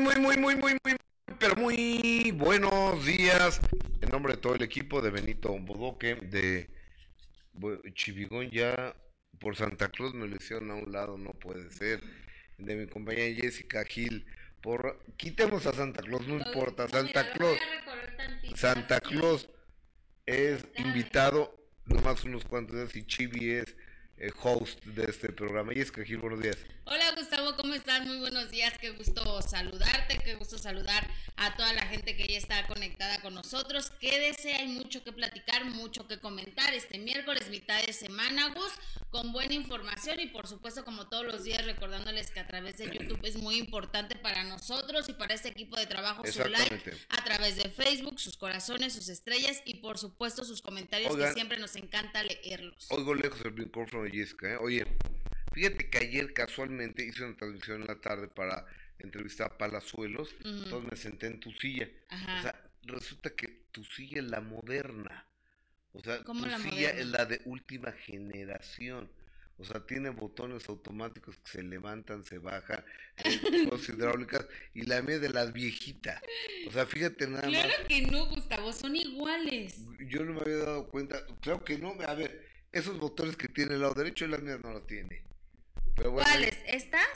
muy, muy, muy, muy, muy, muy, pero muy buenos días. En nombre de todo el equipo de Benito Bodoque, de Chivigón, ya por Santa Cruz me hicieron a un lado, no puede ser. De mi compañera Jessica Gil, por quitemos a Santa Claus, no importa, Santa Claus. Santa Claus es invitado nomás unos cuantos días y Chivi es host de este programa. Jessica Gil, buenos días. Hola Gustavo, ¿cómo estás? Muy buenos días, qué gusto saludarte, qué gusto saludar a toda la gente que ya está conectada con nosotros. Quédese, hay mucho que platicar, mucho que comentar este miércoles, mitad de semana, Gus, con buena información y por supuesto como todos los días recordándoles que a través de YouTube es muy importante para nosotros y para este equipo de trabajo su like a través de Facebook, sus corazones, sus estrellas y por supuesto sus comentarios que siempre nos encanta leerlos. Oigo lejos el micrófono ¿eh? Oye, fíjate que ayer casualmente hice una transmisión en la tarde para entrevistar a Palazuelos, entonces me senté en tu silla. O sea, resulta que tu silla es la moderna. O sea, tu silla es la de última generación. O sea, tiene botones automáticos que se levantan, se bajan, eh, cosas hidráulicas, y la mía de las viejitas. O sea, fíjate nada más. Claro que no, Gustavo, son iguales. Yo no me había dado cuenta. Claro que no. A ver, esos botones que tiene el lado derecho, la mía no lo tiene. ¿Cuáles? ¿Estas?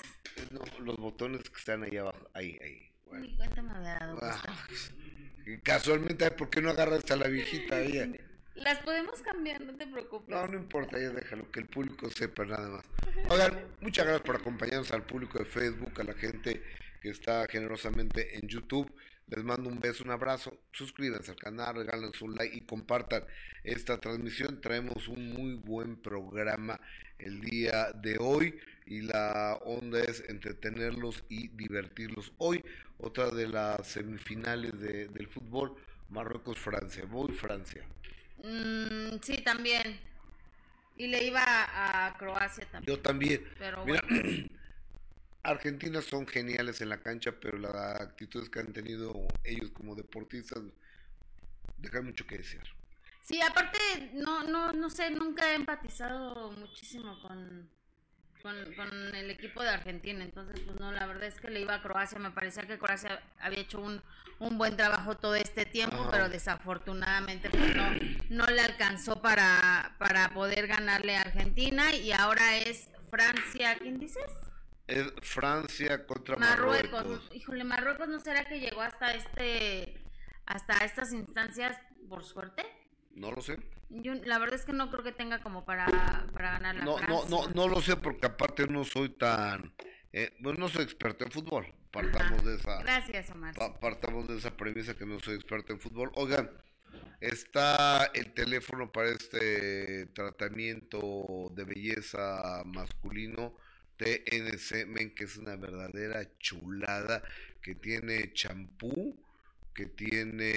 No, los botones que están ahí abajo. Ahí, ahí. Bueno. Ni cuenta me había dado. Ah, casualmente, ¿por qué no agarras a la viejita ahí? Las podemos cambiar, no te preocupes. No, no importa, ya déjalo, que el público sepa nada más. Oigan, muchas gracias por acompañarnos al público de Facebook, a la gente que está generosamente en YouTube. Les mando un beso, un abrazo. Suscríbanse al canal, regalen un like y compartan esta transmisión. Traemos un muy buen programa el día de hoy y la onda es entretenerlos y divertirlos. Hoy, otra de las semifinales del fútbol, Marruecos-Francia. Voy Francia. Mm, sí, también. Y le iba a, Croacia también. Yo también. Pero Argentina son geniales en la cancha, pero las actitudes que han tenido ellos como deportistas dejan mucho que desear. Sí, aparte, no, no, no sé, nunca he empatizado muchísimo con, con, el equipo de Argentina. Entonces, pues no, la verdad es que le iba a Croacia. Me parecía que Croacia había hecho un, un buen trabajo todo este tiempo, pero desafortunadamente pues, no, no le alcanzó para, para poder ganarle a Argentina. Y ahora es Francia, ¿quién dices? Es Francia contra Marruecos. Híjole, Marruecos no será que llegó hasta este hasta estas instancias por suerte. No lo sé. Yo la verdad es que no creo que tenga como para, para ganar la no, no, no, no lo sé porque aparte no soy tan eh, bueno, no soy experto en fútbol. Partamos de esa Gracias, Omar. Partamos de esa premisa que no soy experto en fútbol. Oigan, está el teléfono para este tratamiento de belleza masculino TNC Men, que es una verdadera chulada, que tiene champú, que tiene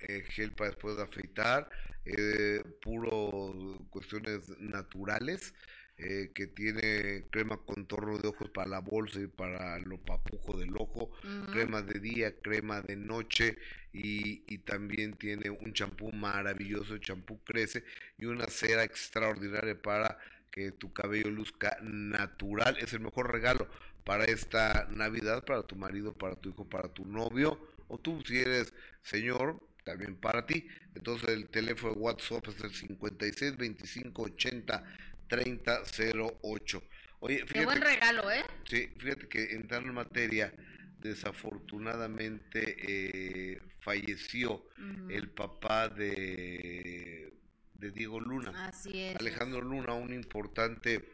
eh, gel para después de afeitar, eh, puro cuestiones naturales, eh, que tiene crema contorno de ojos para la bolsa y para lo papujo del ojo, crema de día, crema de noche y, y también tiene un champú maravilloso, champú crece y una cera extraordinaria para que tu cabello luzca natural. Es el mejor regalo para esta Navidad, para tu marido, para tu hijo, para tu novio, o tú si eres señor, también para ti. Entonces el teléfono de WhatsApp es el 56 25 80 30 08. Oye, fíjate, Qué buen regalo, ¿eh? Sí, fíjate que entrando en materia, desafortunadamente eh, falleció el papá de de Diego Luna. Así es. Alejandro Luna, un importante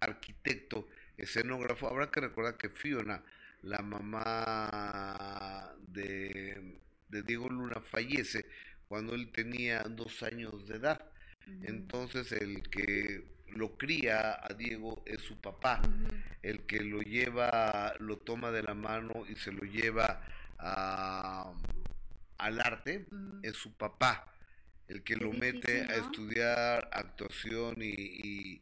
arquitecto, escenógrafo. Habrá que recordar que Fiona, la mamá de, Diego Luna, fallece cuando él tenía dos años de edad. Entonces el que lo cría a Diego es su papá, el que lo lleva, lo toma de la mano y se lo lleva a, al arte es su papá el que lo mete a estudiar actuación y,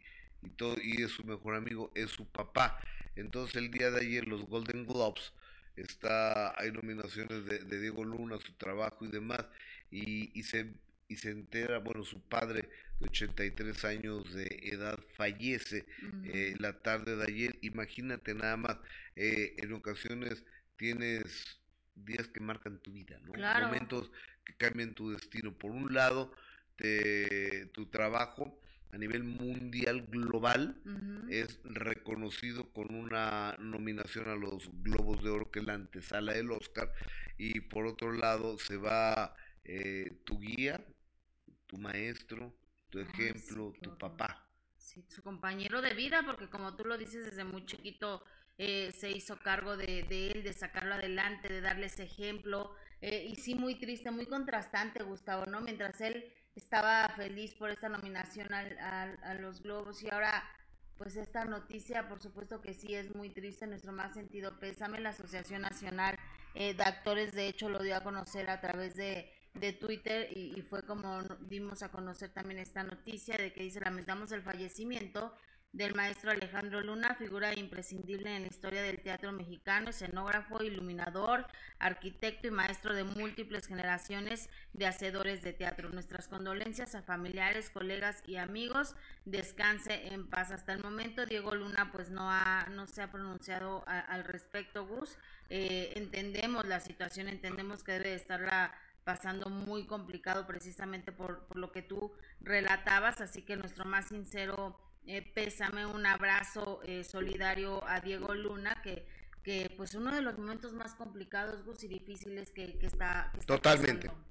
todo, y es su mejor amigo, es su papá. Entonces el día de ayer los Golden Globes, está, hay nominaciones de, Diego Luna, su trabajo y demás, y, y, se, y se entera, bueno, su padre de 83 años de edad fallece eh, la tarde de ayer, imagínate nada más, eh, en ocasiones tienes días que marcan tu vida, ¿no? Claro. Momentos que cambian tu destino. Por un lado, te, tu trabajo a nivel mundial global es reconocido con una nominación a los Globos de Oro, que es la antesala del Oscar, y por otro lado se va eh, tu guía, tu maestro, tu Ay, sí, ejemplo, tu papá. Sí, su compañero de vida, porque como tú lo dices, desde muy chiquito eh, se hizo cargo de, de él, de sacarlo adelante, de darle ese ejemplo. eh, y sí, muy triste, muy contrastante, Gustavo, ¿no? Mientras él estaba feliz por esta nominación al, a los Globos y ahora, pues esta noticia, por supuesto que sí es muy triste, nuestro más sentido pésame. La Asociación Nacional eh, de Actores, de hecho, lo dio a conocer a través de Twitter y, y fue como dimos a conocer también esta noticia de que dice lamentamos el fallecimiento del maestro Alejandro Luna, figura imprescindible en la historia del teatro mexicano, escenógrafo, iluminador, arquitecto y maestro de múltiples generaciones de hacedores de teatro. Nuestras condolencias a familiares, colegas y amigos. Descanse en paz. Hasta el momento Diego Luna pues no ha no se ha pronunciado a- al respecto, Gus. Eh, entendemos la situación, entendemos que debe de estarla pasando muy complicado precisamente por, por lo que tú relatabas, así que nuestro más sincero eh, pésame, un abrazo eh, solidario a Diego Luna, que, que pues uno de los momentos más complicados, Gus, y difíciles que, que está, que está Totalmente. pasando.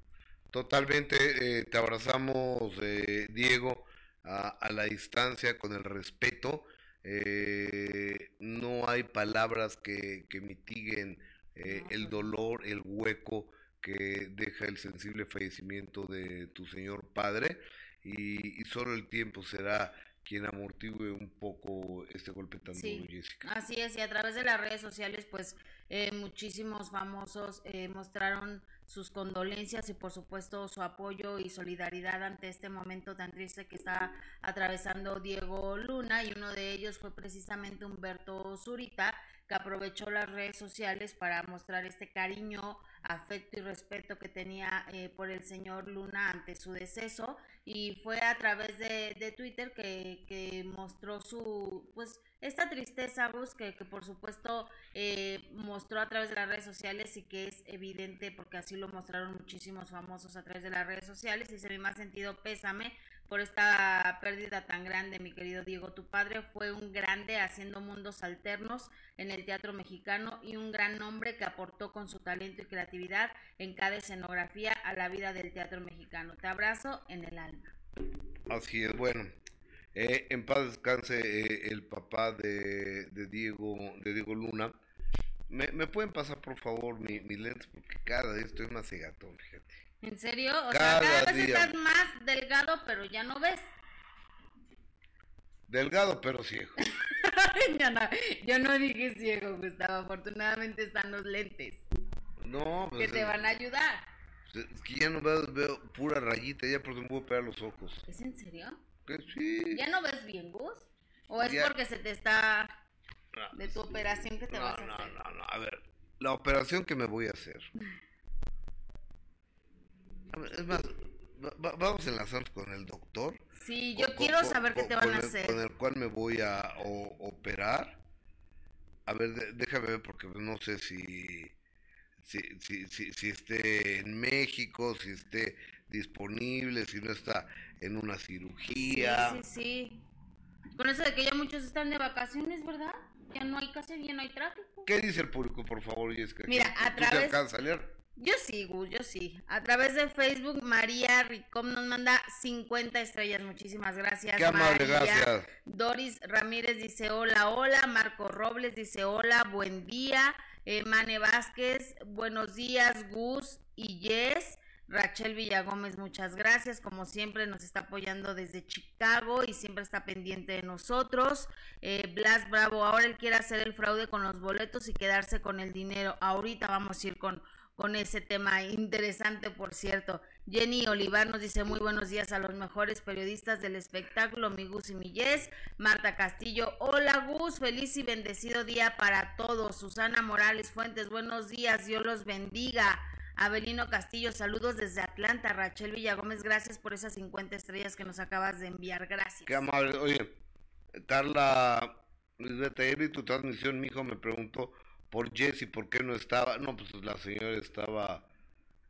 Totalmente, eh, te abrazamos, eh, Diego, a, a la distancia, con el respeto. Eh, no hay palabras que, que mitiguen No, el pues. dolor, el hueco que deja el sensible fallecimiento de tu señor padre y, y solo el tiempo será quien amortigue un poco este golpe tan Sí. duro, Jessica. Así es, y a través de las redes sociales, pues eh, muchísimos famosos eh, mostraron sus condolencias y por supuesto su apoyo y solidaridad ante este momento tan triste que está atravesando Diego Luna y uno de ellos fue precisamente Humberto Zurita que aprovechó las redes sociales para mostrar este cariño, afecto y respeto que tenía eh, por el señor Luna ante su deceso y fue a través de, de Twitter que, que mostró su pues esta tristeza que, que por supuesto eh, mostró a través de las redes sociales y que es evidente porque así lo mostraron muchísimos famosos a través de las redes sociales y se me ha sentido pésame por esta pérdida tan grande, mi querido Diego. Tu padre fue un grande haciendo mundos alternos en el teatro mexicano y un gran hombre que aportó con su talento y creatividad en cada escenografía a la vida del teatro mexicano. Te abrazo en el alma. Así es, bueno. eh, en paz descanse eh, el papá de, de Diego, de Diego Luna. ¿Me, pueden pasar por favor mi, mis lentes? Porque cada día estoy más cegatón, fíjate. ¿En serio? O Cada sea, cada vez día. estás más delgado, pero ya no ves. Delgado pero ciego. yo, no, yo no dije ciego, Gustavo. Afortunadamente están los lentes No, que pues, te eh, van a ayudar. pues, es que ya no veo, veo pura rayita, ya por eso me voy a pegar los ojos. ¿Es en serio? Que sí. ¿Ya no ves bien, Gus? ¿O es Ya. porque se te está No, de tu operación que te no, vas a no, hacer? no, no, a ver, la operación que me voy a hacer. Es más, va- va- vamos a enlazarnos con el doctor. Sí, yo con- quiero con- saber qué con- te van a el- hacer. Con el cual me voy a o- operar. A ver, de- déjame ver porque no sé si, si, si, si, si esté en México, si esté disponible, si no está en una cirugía. Sí, sí, sí. Con eso de que ya muchos están de vacaciones, ¿verdad? Ya no hay casi, ya no hay tráfico. ¿Qué dice el público, por favor, Jessica? Mira, ¿Tú- a tú te través- alcanzas a leer? Yo sí, Gus, yo sí. A través de Facebook, María Ricom nos manda 50 estrellas. Muchísimas gracias. Qué amable, María. gracias. Doris Ramírez dice hola, hola. Marco Robles dice hola, buen día. Eh, Mane Vázquez, buenos días, Gus y Yes. Rachel Villagómez, muchas gracias. Como siempre, nos está apoyando desde Chicago y siempre está pendiente de nosotros. Eh, Blas Bravo, ahora él quiere hacer el fraude con los boletos y quedarse con el dinero. Ahorita vamos a ir con, con ese tema interesante, por cierto. Jenny Olivar nos dice muy buenos días a los mejores periodistas del espectáculo, mi Gus y mi Yes. Marta Castillo, hola Gus, feliz y bendecido día para todos. Susana Morales Fuentes, buenos días, Dios los bendiga. Abelino Castillo, saludos desde Atlanta. Rachel Villagómez, gracias por esas 50 estrellas que nos acabas de enviar. Gracias. Qué amable. Oye, Carla, Lisbeth, tu transmisión, mi hijo me preguntó por Jesse, ¿por qué no estaba? No, pues la señora estaba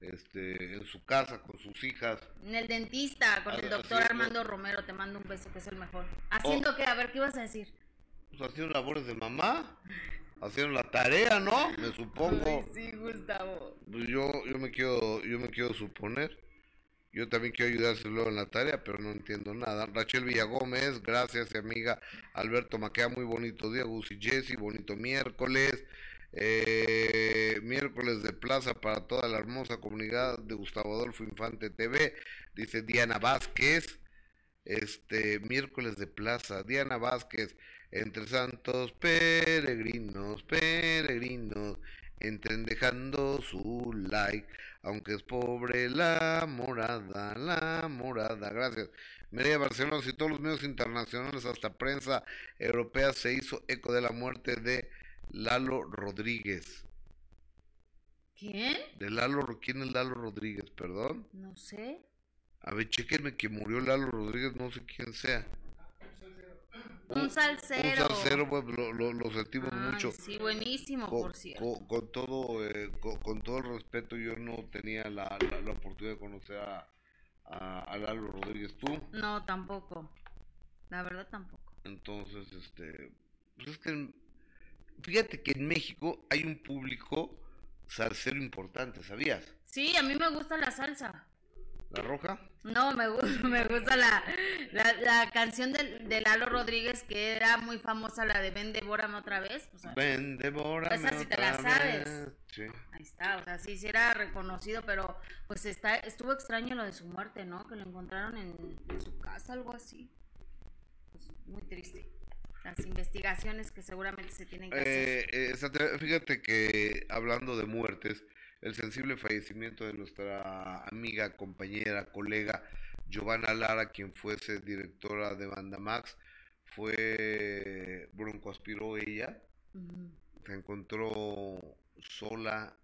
este, en su casa con sus hijas. En el dentista, con el doctor Armando Romero, te mando un beso, que es el mejor. ¿Haciendo oh. qué? A ver, ¿qué ibas a decir? Pues haciendo labores de mamá, haciendo la tarea, ¿no? Me supongo. sí, Gustavo. Pues yo, yo me quiero, yo me quiero suponer. Yo también quiero ayudárselo en la tarea, pero no entiendo nada. Rachel Villagómez, gracias, amiga. Alberto Maquea, muy bonito día. Gusi Jesse, bonito miércoles. Eh, miércoles de plaza para toda la hermosa comunidad de Gustavo Adolfo Infante TV, dice Diana Vázquez. Este miércoles de plaza, Diana Vázquez, entre santos peregrinos, peregrinos, entren dejando su like, aunque es pobre la morada, la morada. Gracias. María Barcelona, y todos los medios internacionales, hasta prensa europea, se hizo eco de la muerte de Lalo Rodríguez. ¿Quién? De Lalo, ¿quién es Lalo Rodríguez, perdón? No sé. A ver, chequenme que murió Lalo Rodríguez, no sé quién sea. Un, salsero. Un salsero, pues lo, lo, sentimos mucho. Sí, buenísimo, por cierto. Con, todo, eh, con, todo el respeto, yo no tenía la, la, oportunidad de conocer a, a, Lalo Rodríguez. ¿Tú? No, tampoco. La verdad, tampoco. Entonces, este. Pues es que Fíjate que en México hay un público salsero importante, ¿sabías? Sí, a mí me gusta la salsa. ¿La roja? No, me, gusta, me gusta la, la, canción de, de, Lalo Rodríguez que era muy famosa, la de Ven, devórame otra vez. O Ven, devórame Esa sí te la sabes. Sí. Ahí está, o sea, sí, sí era reconocido, pero pues está, estuvo extraño lo de su muerte, ¿no? Que lo encontraron en, en su casa, algo así. Pues, muy triste las investigaciones que seguramente se tienen que hacer. Eh, fíjate que hablando de muertes, el sensible fallecimiento de nuestra amiga, compañera, colega Giovanna Lara, quien fuese directora de Banda Max, fue broncoaspiró ella, se encontró sola,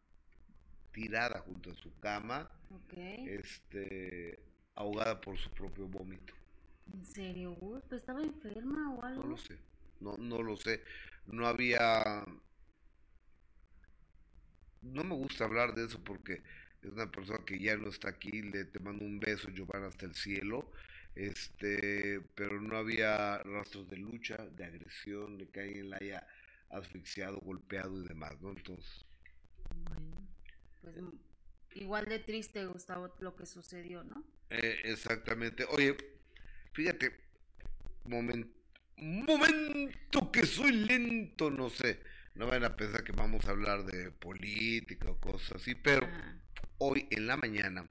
tirada junto a su cama, este, ahogada por su propio vómito. ¿En serio? ¿Pues estaba enferma o algo? No lo sé, no, no lo sé. No había... No me gusta hablar de eso porque es una persona que ya no está aquí, le te mando un beso, Giovanna, hasta el cielo. Este, pero no había rastros de lucha, de agresión, de que alguien la haya asfixiado, golpeado y demás, ¿no? Entonces. Bueno, pues igual de triste, Gustavo, lo que sucedió, ¿no? Eh, exactamente. Oye, Fíjate, momento, momento que soy lento, no sé. No van a pensar que vamos a hablar de política o cosas así, pero hoy en la mañana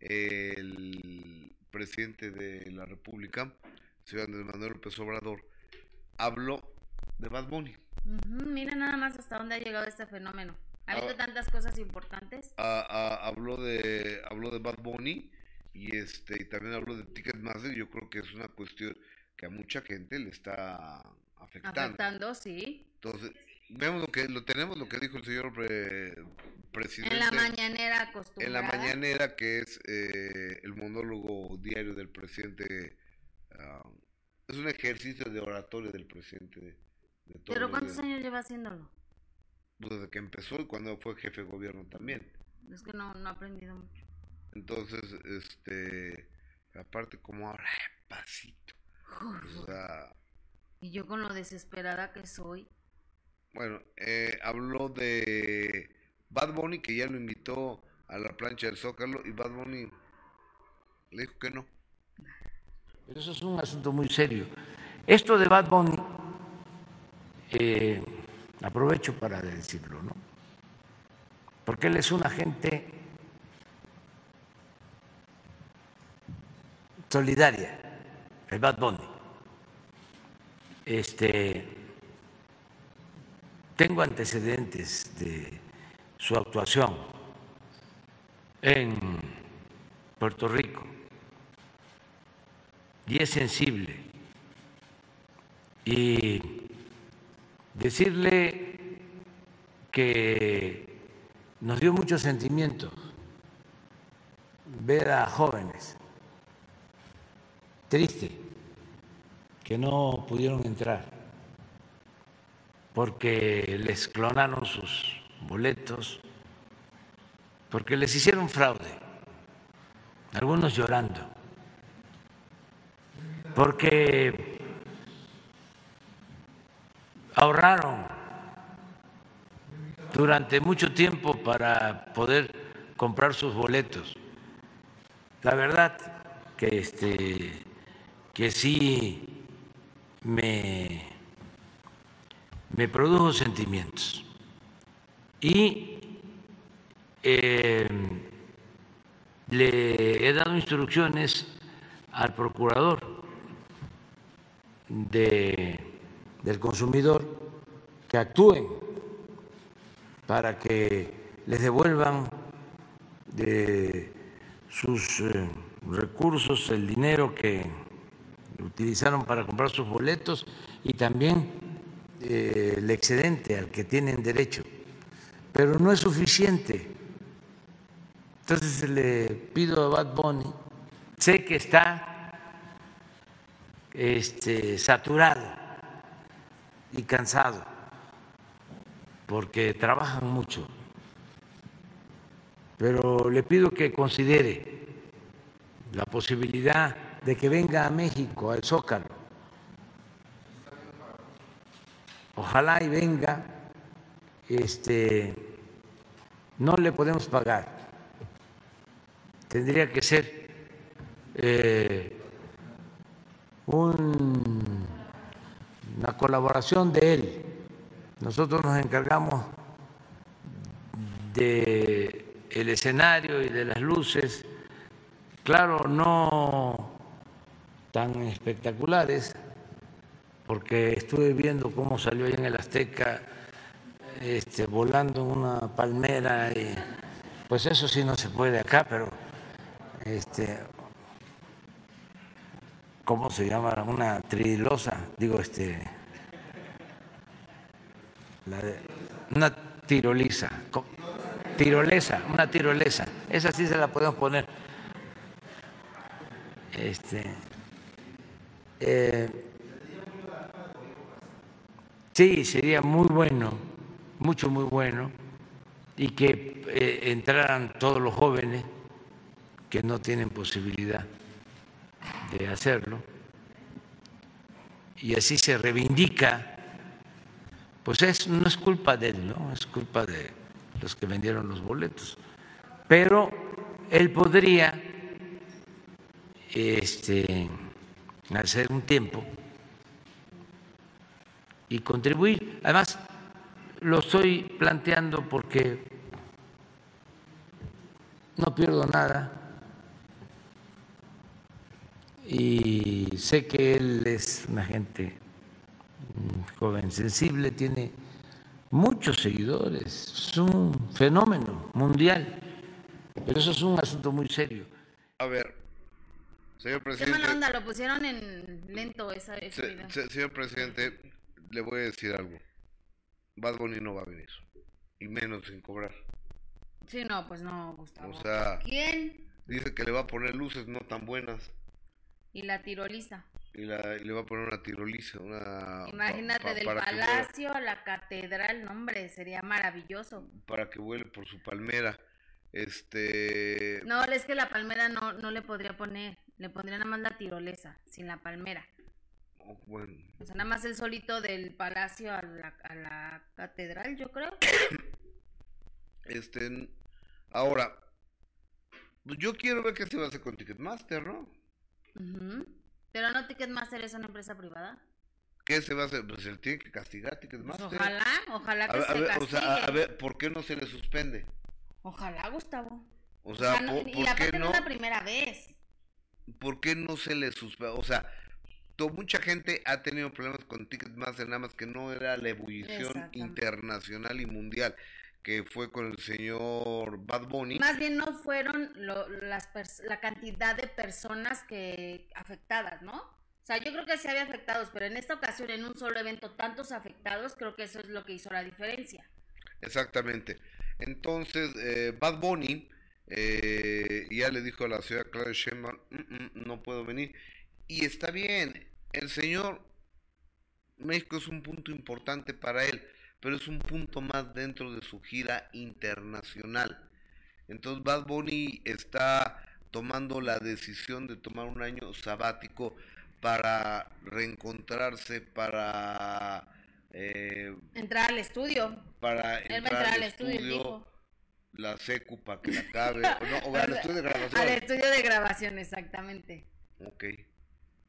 el presidente de la República, señor Andrés Manuel López Obrador, habló de Bad Bunny. Mira nada más hasta dónde ha llegado este fenómeno. Ha habido ah. tantas cosas importantes. Ah, ah, habló de habló de Bad Bunny y este y también hablo de Ticketmaster, yo creo que es una cuestión que a mucha gente le está afectando. Afectando, sí. Entonces, vemos lo que lo tenemos lo que dijo el señor presidente en la mañanera acostumbrada. En la mañanera que es eh, el monólogo diario del presidente ah, es un ejercicio de oratoria del presidente de, ¿Pero cuántos años lleva haciéndolo? Pues desde que empezó y cuando fue jefe de gobierno también. Es que no, no ha aprendido mucho. Entonces, este, aparte como ahora, pasito. O sea, y yo con lo desesperada que soy. Bueno, eh, habló de Bad Bunny, que ya lo invitó a la plancha del Zócalo, y Bad Bunny le dijo que no. Eso es un asunto muy serio. Esto de Bad Bunny, eh, aprovecho para decirlo, ¿no? Porque él es un agente solidaria, el Bad Bunny. Este, tengo antecedentes de su actuación en Puerto Rico y es sensible. Y decirle que nos dio mucho sentimiento ver a jóvenes triste que no pudieron entrar porque les clonaron sus boletos, porque les hicieron fraude, algunos llorando, porque ahorraron durante mucho tiempo para poder comprar sus boletos. La verdad que este que sí me me produjo sentimientos. Y eh, le he dado instrucciones al procurador de, del consumidor que actúen para que les devuelvan de sus eh, recursos el dinero que utilizaron para comprar sus boletos y también eh, el excedente al que tienen derecho, pero no es suficiente. Entonces le pido a Bad Bunny, sé que está este, saturado y cansado, porque trabajan mucho, pero le pido que considere la posibilidad de que venga a México, al Zócalo, ojalá y venga, este, no le podemos pagar. Tendría que ser eh, una colaboración de él. Nosotros nos encargamos de el escenario y de las luces, claro, no tan espectaculares, porque estuve viendo cómo salió en el Azteca este, volando una palmera y pues eso sí no se puede acá, pero este ¿cómo se llama? Una trilosa, digo este una tiroliza, tirolesa, una tirolesa, esa sí se la podemos poner. Este eh, Sí, sería muy bueno, mucho, muy bueno, y que eh, entraran todos los jóvenes que no tienen posibilidad de hacerlo, y así se reivindica, pues es, no es culpa de él, ¿no? es culpa de los que vendieron los boletos, pero él podría este, hacer un tiempo y contribuir. Además, lo estoy planteando porque no pierdo nada y sé que él es una gente joven, sensible, tiene muchos seguidores, es un fenómeno mundial, pero eso es un asunto muy serio. A ver, señor presidente. ¿Qué mala onda? Lo pusieron en lento esa, Señor presidente, le voy a decir algo. Bad Bunny no va a venir. Y menos sin cobrar. Sí, no, pues no, Gustavo. O sea, ¿quién? Dice que le va a poner luces no tan buenas. Y la tiroliza. Y, la, le va a poner una tiroliza, una... Imagínate, del palacio a la catedral, no, hombre, sería maravilloso. Para que vuele por su palmera. Este... No, es que la palmera no, no le podría poner, le pondría nada más la tirolesa, sin la palmera. Bueno. O sea, nada más el solito del palacio a la, catedral, yo creo. Este, ahora, yo quiero ver qué se va a hacer con Ticketmaster, ¿no? Pero no Ticketmaster es una empresa privada. ¿Qué se va a hacer? Pues él tiene que castigar Ticketmaster. Pues ojalá, ojalá que se castigue. O sea, a ver, ¿por qué no se le suspende? Ojalá, Gustavo. O sea, no, ¿por, y qué no? es la primera vez. ¿Por qué no se le suspende? O sea, mucha gente ha tenido problemas con Ticketmaster, nada más que no era la ebullición internacional y mundial que fue con el señor Bad Bunny. Más bien no fueron las la cantidad de personas que afectadas, ¿no? O sea, yo creo que sí había afectados, pero en esta ocasión, en un solo evento, tantos afectados, creo que eso es lo que hizo la diferencia. Exactamente. Entonces, eh, Bad Bunny eh, ya le dijo a la ciudad Claudia Sheinbaum, mm, mm, no puedo venir. Y está bien, el señor México es un punto importante para él, pero es un punto más dentro de su gira internacional. Entonces Bad Bunny está tomando la decisión de tomar un año sabático para reencontrarse, para eh, entrar al estudio. Para entrar, al estudio, la secu para que la acabe, o, al estudio de grabación. Al estudio de grabación, exactamente. Ok.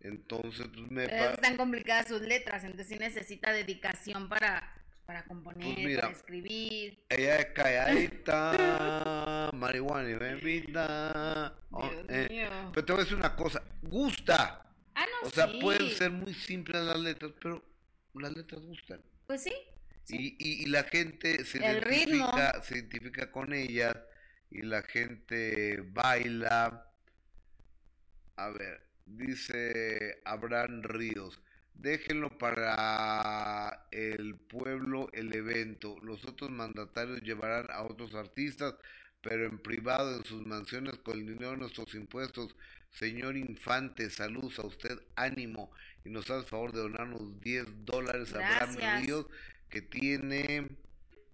Entonces, pues, me Están complicadas sus letras, entonces sí necesita dedicación para, pues, para componer, pues para escribir. Ella es calladita, marihuana y bebida. Oh, eh, pero te voy a decir una cosa, gusta. Ah, no, o sea, pueden ser muy simples las letras, pero las letras gustan. Pues sí. Y, y, la gente se identifica, se identifica con ellas y la gente baila. A ver, dice Abraham Ríos, déjenlo para el pueblo el evento. Los otros mandatarios llevarán a otros artistas, pero en privado en sus mansiones con el dinero de nuestros impuestos. Señor Infante, saludos a usted, ánimo y nos hace favor de donarnos 10 dólares a Abraham Ríos, que tiene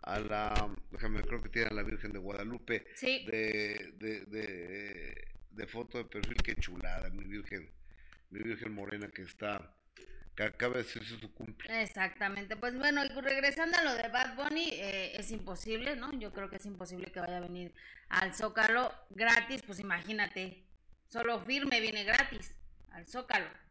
a la, déjame, creo que tiene a la Virgen de Guadalupe de, de, de, foto de perfil, qué chulada, mi Virgen, mi Virgen Morena que está, que acaba de hacerse su cumple. Exactamente, pues bueno, y regresando a lo de Bad Bunny, eh, es imposible, ¿no? Yo creo que es imposible que vaya a venir al Zócalo gratis, pues imagínate, solo firme viene gratis al Zócalo.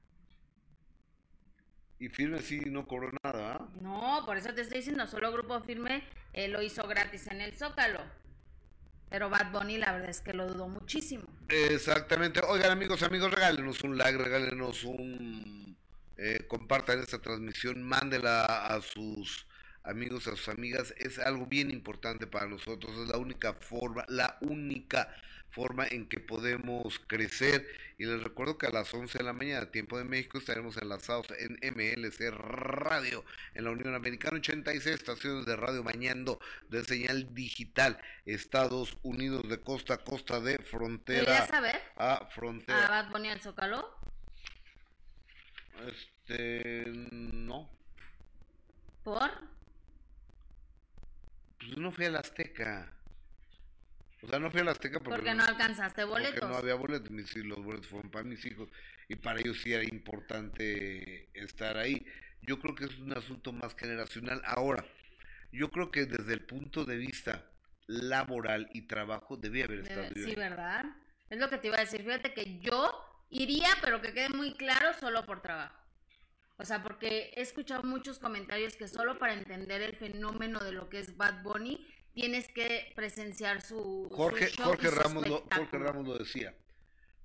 Y Firme sí no cobró nada. ¿ah? No, por eso te estoy diciendo, solo Grupo Firme eh, lo hizo gratis en el Zócalo. Pero Bad Bunny la verdad es que lo dudó muchísimo. Exactamente. Oigan amigos, amigos, regálenos un like, regálenos un... Eh, compartan esta transmisión, mándela a sus amigos, a sus amigas. Es algo bien importante para nosotros. Es la única forma, la única forma en que podemos crecer. Y les recuerdo que a las 11 de la mañana, tiempo de México, estaremos enlazados en MLC Radio, en la Unión Americana, 86 estaciones de radio bañando de señal digital, Estados Unidos de costa a costa, de frontera saber? a frontera. ¿A Bad Bunny al Zócalo? Este, no. ¿Por? Pues no fui a la Azteca. O sea, no fui a la Azteca porque, no, alcanzaste boletos. Porque no había boletos, mis, los boletos fueron para mis hijos y para ellos sí era importante estar ahí. Yo creo que es un asunto más generacional. Ahora, yo creo que desde el punto de vista laboral y trabajo debía haber estado yo Sí, ¿verdad? Es lo que te iba a decir. Fíjate que yo iría, pero que quede muy claro, solo por trabajo. O sea, porque he escuchado muchos comentarios que solo para entender el fenómeno de lo que es Bad Bunny tienes que presenciar su, Jorge, Jorge, Ramos lo, Jorge Ramos lo decía.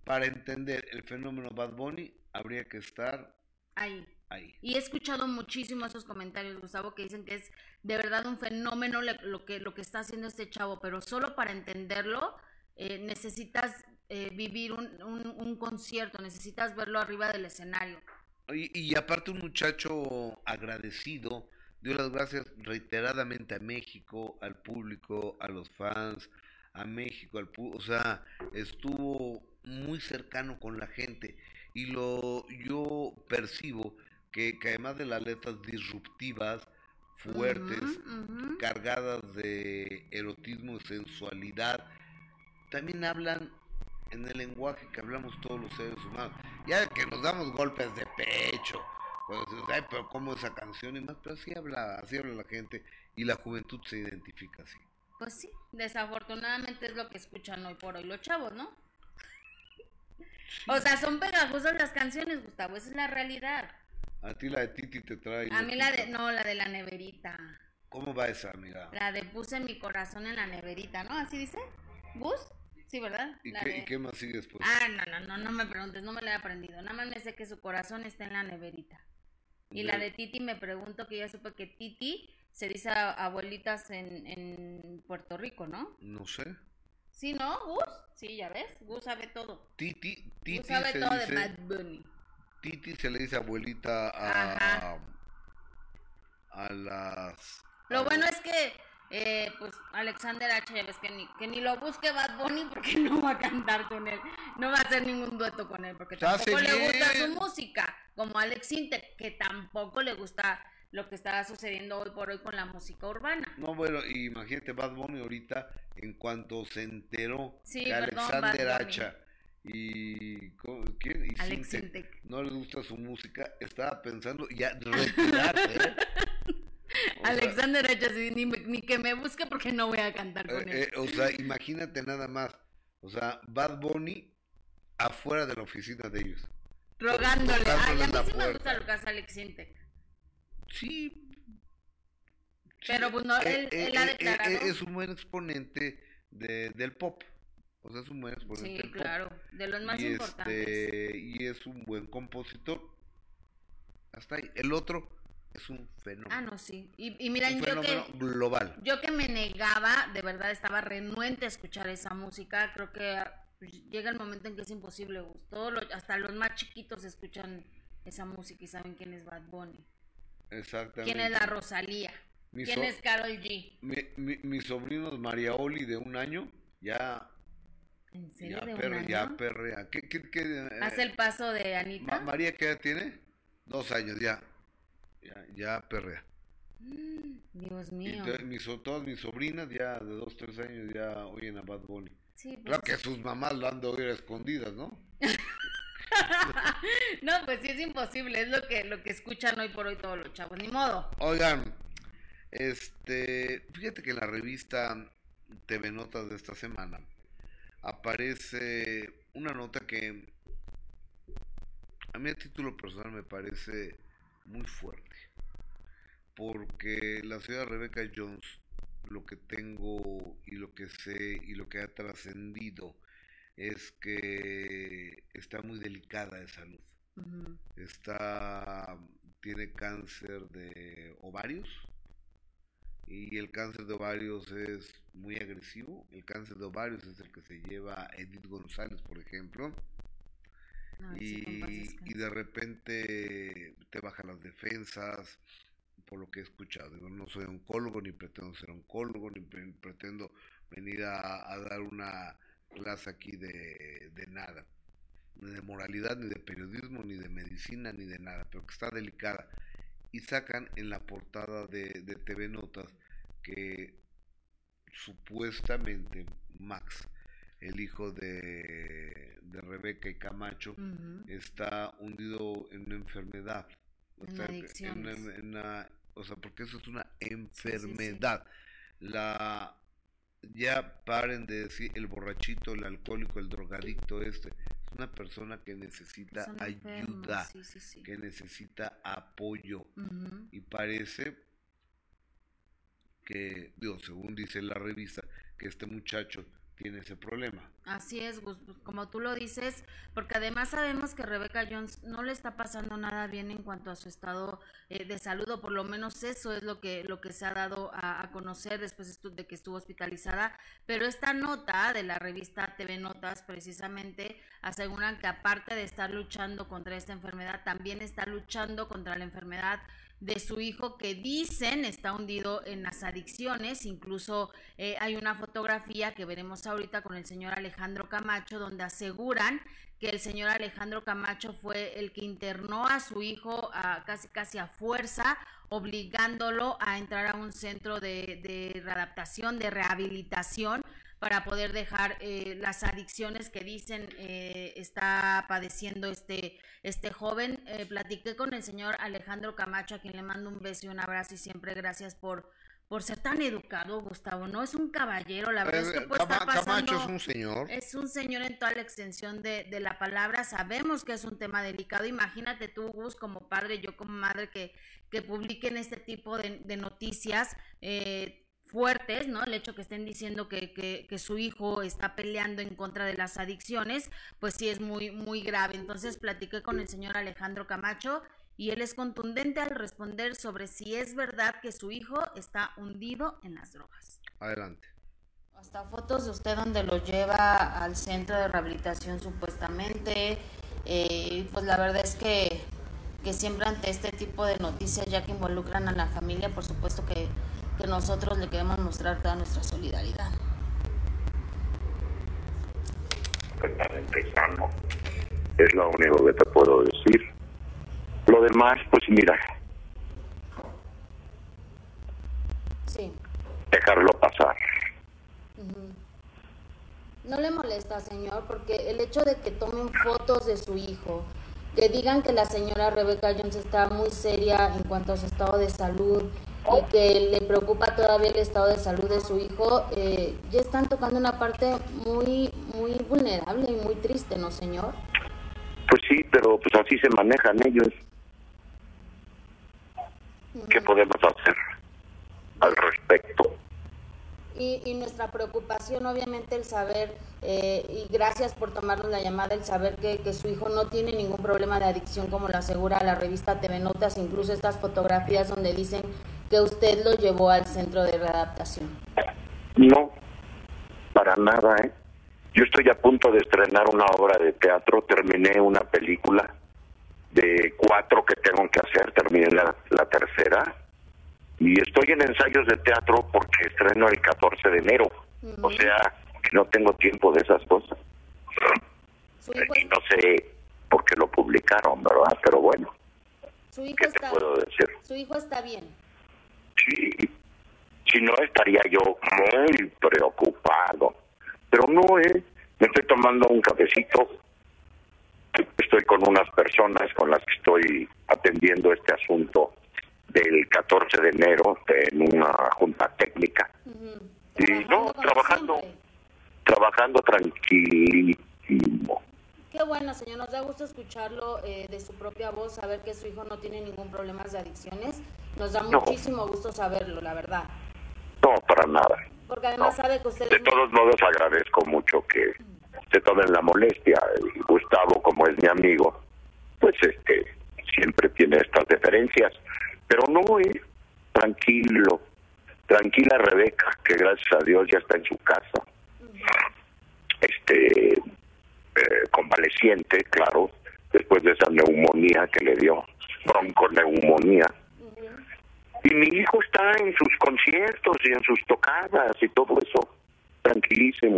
Para entender el fenómeno Bad Bunny habría que estar ahí. ahí. Y he escuchado muchísimo esos comentarios, Gustavo, que dicen que es de verdad un fenómeno lo que, lo que está haciendo este chavo, pero solo para entenderlo eh, necesitas eh, vivir un, un, concierto, necesitas verlo arriba del escenario. Y, y aparte un muchacho agradecido, dio las gracias reiteradamente a México, al público, a los fans, a México, al o sea, estuvo muy cercano con la gente y lo yo percibo que, además de las letras disruptivas, fuertes, cargadas de erotismo y sensualidad, también hablan en el lenguaje que hablamos todos los seres humanos. Ya que nos damos golpes de pecho, pues, ay, pero ¿cómo esa canción y más? Pero así habla, así habla la gente y la juventud se identifica así. Pues sí, desafortunadamente es lo que escuchan hoy por hoy los chavos, ¿no? O sea, son pegajosas las canciones, Gustavo, esa es la realidad. A ti la de Titi te trae. A mí la de, no, la de la neverita. ¿Cómo va esa, amiga? La de puse mi corazón en la neverita, ¿no? ¿Así dice? ¿Bus? Sí, ¿verdad? ¿Y, qué, ¿Y, qué, más sigue después? Ah, no, no, no, no me preguntes, no me la he aprendido. Nada más me sé que su corazón está en la neverita. Y la de Titi me pregunto que ya supe que Titi se dice abuelitas en, en Puerto Rico, ¿no? No sé. Sí, ¿no? Gus, sí, ya ves, Gus sabe todo. Titi, Titi Gus sabe todo de Bad Bunny. Titi se le dice abuelita a, a las... Lo bueno es que Eh, pues Alexander H, ya ves que ni, que ni lo busque Bad Bunny porque no va a cantar con él, no va a hacer ningún dueto con él porque tampoco le gusta su música, como Alex Inte, que tampoco le gusta lo que está sucediendo hoy por hoy con la música urbana. No, bueno, imagínate Bad Bunny ahorita en cuanto se enteró que Alexander Hacha y ¿quién? Y Alex no le gusta su música, estaba pensando ya retirarse. ¿eh? Alexander Hacha, ni, ni, que me busque porque no voy a cantar con eh, él. Eh, o sea, imagínate nada más, o sea, Bad Bunny afuera de la oficina de ellos. Rogándole. Ay, a mí sí me gusta lo que hace Alex Sí. Pero pues no, él, eh, él ha declarado. Es un buen exponente de, del pop. O sea, es un buen exponente. Sí, claro, de los más importantes. Este, y es un buen compositor. Hasta ahí. El otro es un fenómeno. Ah, no, sí. Y, y miren, yo que. global. Yo que me negaba, de verdad estaba renuente a escuchar esa música. Creo que pues, llega el momento en que es imposible. Todo hasta los más chiquitos escuchan esa música y saben quién es Bad Bunny. Exactamente. ¿Quién es la Rosalía? ¿Quién es Carol G? Mi, mis sobrinos María Oli de un año ya ¿En serio? Ya, de perre, un año? ya perrea. ¿Qué, qué, qué, ¿Hace el paso de Anita? María, ¿qué edad tiene? Dos años, ya. Ya, ya perrea. Dios mío. Y mis, todas mis sobrinas ya de dos, tres años ya oyen a Bad Bunny. Sí, pues, claro que sus mamás lo han de oír a escondidas, ¿no? no, pues sí es imposible, es lo que, lo que escuchan hoy por hoy todos los chavos, ni modo. Oigan, este, fíjate que en la revista TV Notas de esta semana aparece una nota que a mí a título personal me parece muy fuerte, porque la señora Rebecca Jones, lo que tengo y lo que sé y lo que ha trascendido es que está muy delicada de salud. Está tiene cáncer de ovarios y el cáncer de ovarios es muy agresivo. El cáncer de ovarios es el que se lleva Edith González, por ejemplo. y, y, de repente te bajan las defensas, por lo que he escuchado. no soy oncólogo, ni pretendo ser oncólogo, ni pretendo venir a dar una clase aquí de, de nada, ni de moralidad, ni de periodismo, ni de medicina, ni de nada, pero que está delicada. Y sacan en la portada de, de TV Notas que supuestamente Max, el hijo de, de Rebeca y Camacho, está hundido en una enfermedad. En, una, o sea, porque eso es una enfermedad. La ya paren de decir el borrachito, el alcohólico, el drogadicto este. Es una persona que necesita ayuda, que necesita apoyo. Y parece que, digo, según dice la revista, que este muchacho tiene ese problema. Así es, pues, como tú lo dices, porque además sabemos que Rebecca Jones no le está pasando nada bien en cuanto a su estado eh, de salud, o por lo menos eso es lo que, lo que se ha dado a, conocer después de que estuvo hospitalizada. Pero esta nota de la revista TV Notas precisamente aseguran que aparte de estar luchando contra esta enfermedad, también está luchando contra la enfermedad de su hijo que dicen está hundido en las adicciones. Incluso eh, hay una fotografía que veremos ahorita con el señor Alejandro Camacho donde aseguran que el señor Alejandro Camacho fue el que internó a su hijo a, casi casi a fuerza, obligándolo a entrar a un centro de, de readaptación, de rehabilitación, para poder dejar eh, las adicciones que dicen eh, está padeciendo este, este joven. Eh, platiqué con el señor Alejandro Camacho, a quien le mando un beso y un abrazo y siempre gracias por, por ser tan educado, Gustavo. No es un caballero, la verdad es que pues, está pasando. Camacho es un señor. Es un señor en toda la extensión de, de, la palabra. Sabemos que es un tema delicado. Imagínate tú, Gus, como padre, yo como madre, que, que publiquen este tipo de, de noticias. Eh, fuertes, ¿no? El hecho que estén diciendo que, que, su hijo está peleando en contra de las adicciones, pues sí es muy, muy grave. Entonces platiqué con el señor Alejandro Camacho y él es contundente al responder sobre si es verdad que su hijo está hundido en las drogas. Adelante. Hasta fotos de usted donde lo lleva al centro de rehabilitación supuestamente. Eh, pues la verdad es que, que siempre ante este tipo de noticias, ya que involucran a la familia, por supuesto que que nosotros le queremos mostrar toda nuestra solidaridad. Pues para empezar, no. Es lo único que te puedo decir. Lo demás, pues mira, Sí. dejarlo pasar. No le molesta, señor, porque el hecho de que tomen fotos de su hijo, que digan que la señora Rebeca Jones está muy seria en cuanto a su estado de salud y que le preocupa todavía el estado de salud de su hijo, eh, ya están tocando una parte muy, muy vulnerable y muy triste, ¿no, señor? Pues sí, pero pues así se manejan ellos. ¿Qué podemos hacer al respecto? Y, y nuestra preocupación, obviamente, el saber, eh, y gracias por tomarnos la llamada, el saber que, que su hijo no tiene ningún problema de adicción, como lo asegura la revista TV Notas, incluso estas fotografías donde dicen que usted lo llevó al centro de readaptación. No, para nada, ¿eh? Yo estoy a punto de estrenar una obra de teatro, terminé una película de cuatro que tengo que hacer, terminé la, la tercera y estoy en ensayos de teatro porque estreno el 14 de enero, o sea, que no tengo tiempo de esas cosas. Y no sé por qué lo publicaron, ¿verdad? Pero bueno, ¿qué te está, puedo decir? su hijo está bien. Sí, si no estaría yo muy preocupado. Pero no, ¿eh? Me estoy tomando un cafecito. Estoy con unas personas con las que estoy atendiendo este asunto del 14 de enero en una junta técnica. Y no, trabajando. siempre. Trabajando tranquilísimo. Qué bueno, señor. Nos da gusto escucharlo eh, de su propia voz, saber que su hijo no tiene ningún problema de adicciones. Nos da No. muchísimo gusto saberlo, la verdad. No, para nada. Porque además No. sabe que usted De es todos modos agradezco mucho que se tomen la molestia. Gustavo, como es mi amigo, pues este siempre tiene estas deferencias. Pero no, eh, tranquilo, tranquila Rebeca, que gracias a Dios ya está en su casa. Este, eh, convaleciente, claro, después de esa neumonía que le dio, bronconeumonía. Y mi hijo está en sus conciertos y en sus tocadas y todo eso, tranquilísimo.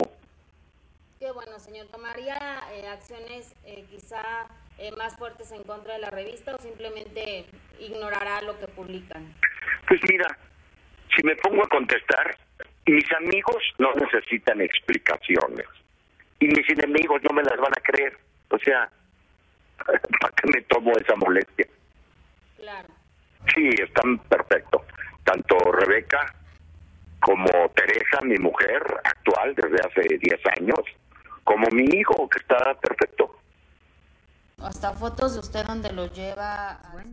Qué bueno, señor. ¿Tomaría eh, acciones eh, quizá eh, más fuertes en contra de la revista o simplemente ignorará lo que publican? Pues mira, si me pongo a contestar, mis amigos no necesitan explicaciones y mis enemigos no me las van a creer. O sea, ¿para qué me tomo esa molestia? Claro. Sí, están perfectos. Tanto Rebeca como Teresa, mi mujer actual desde hace 10 años, como mi hijo que está perfecto. Hasta fotos de usted donde lo lleva. Bueno.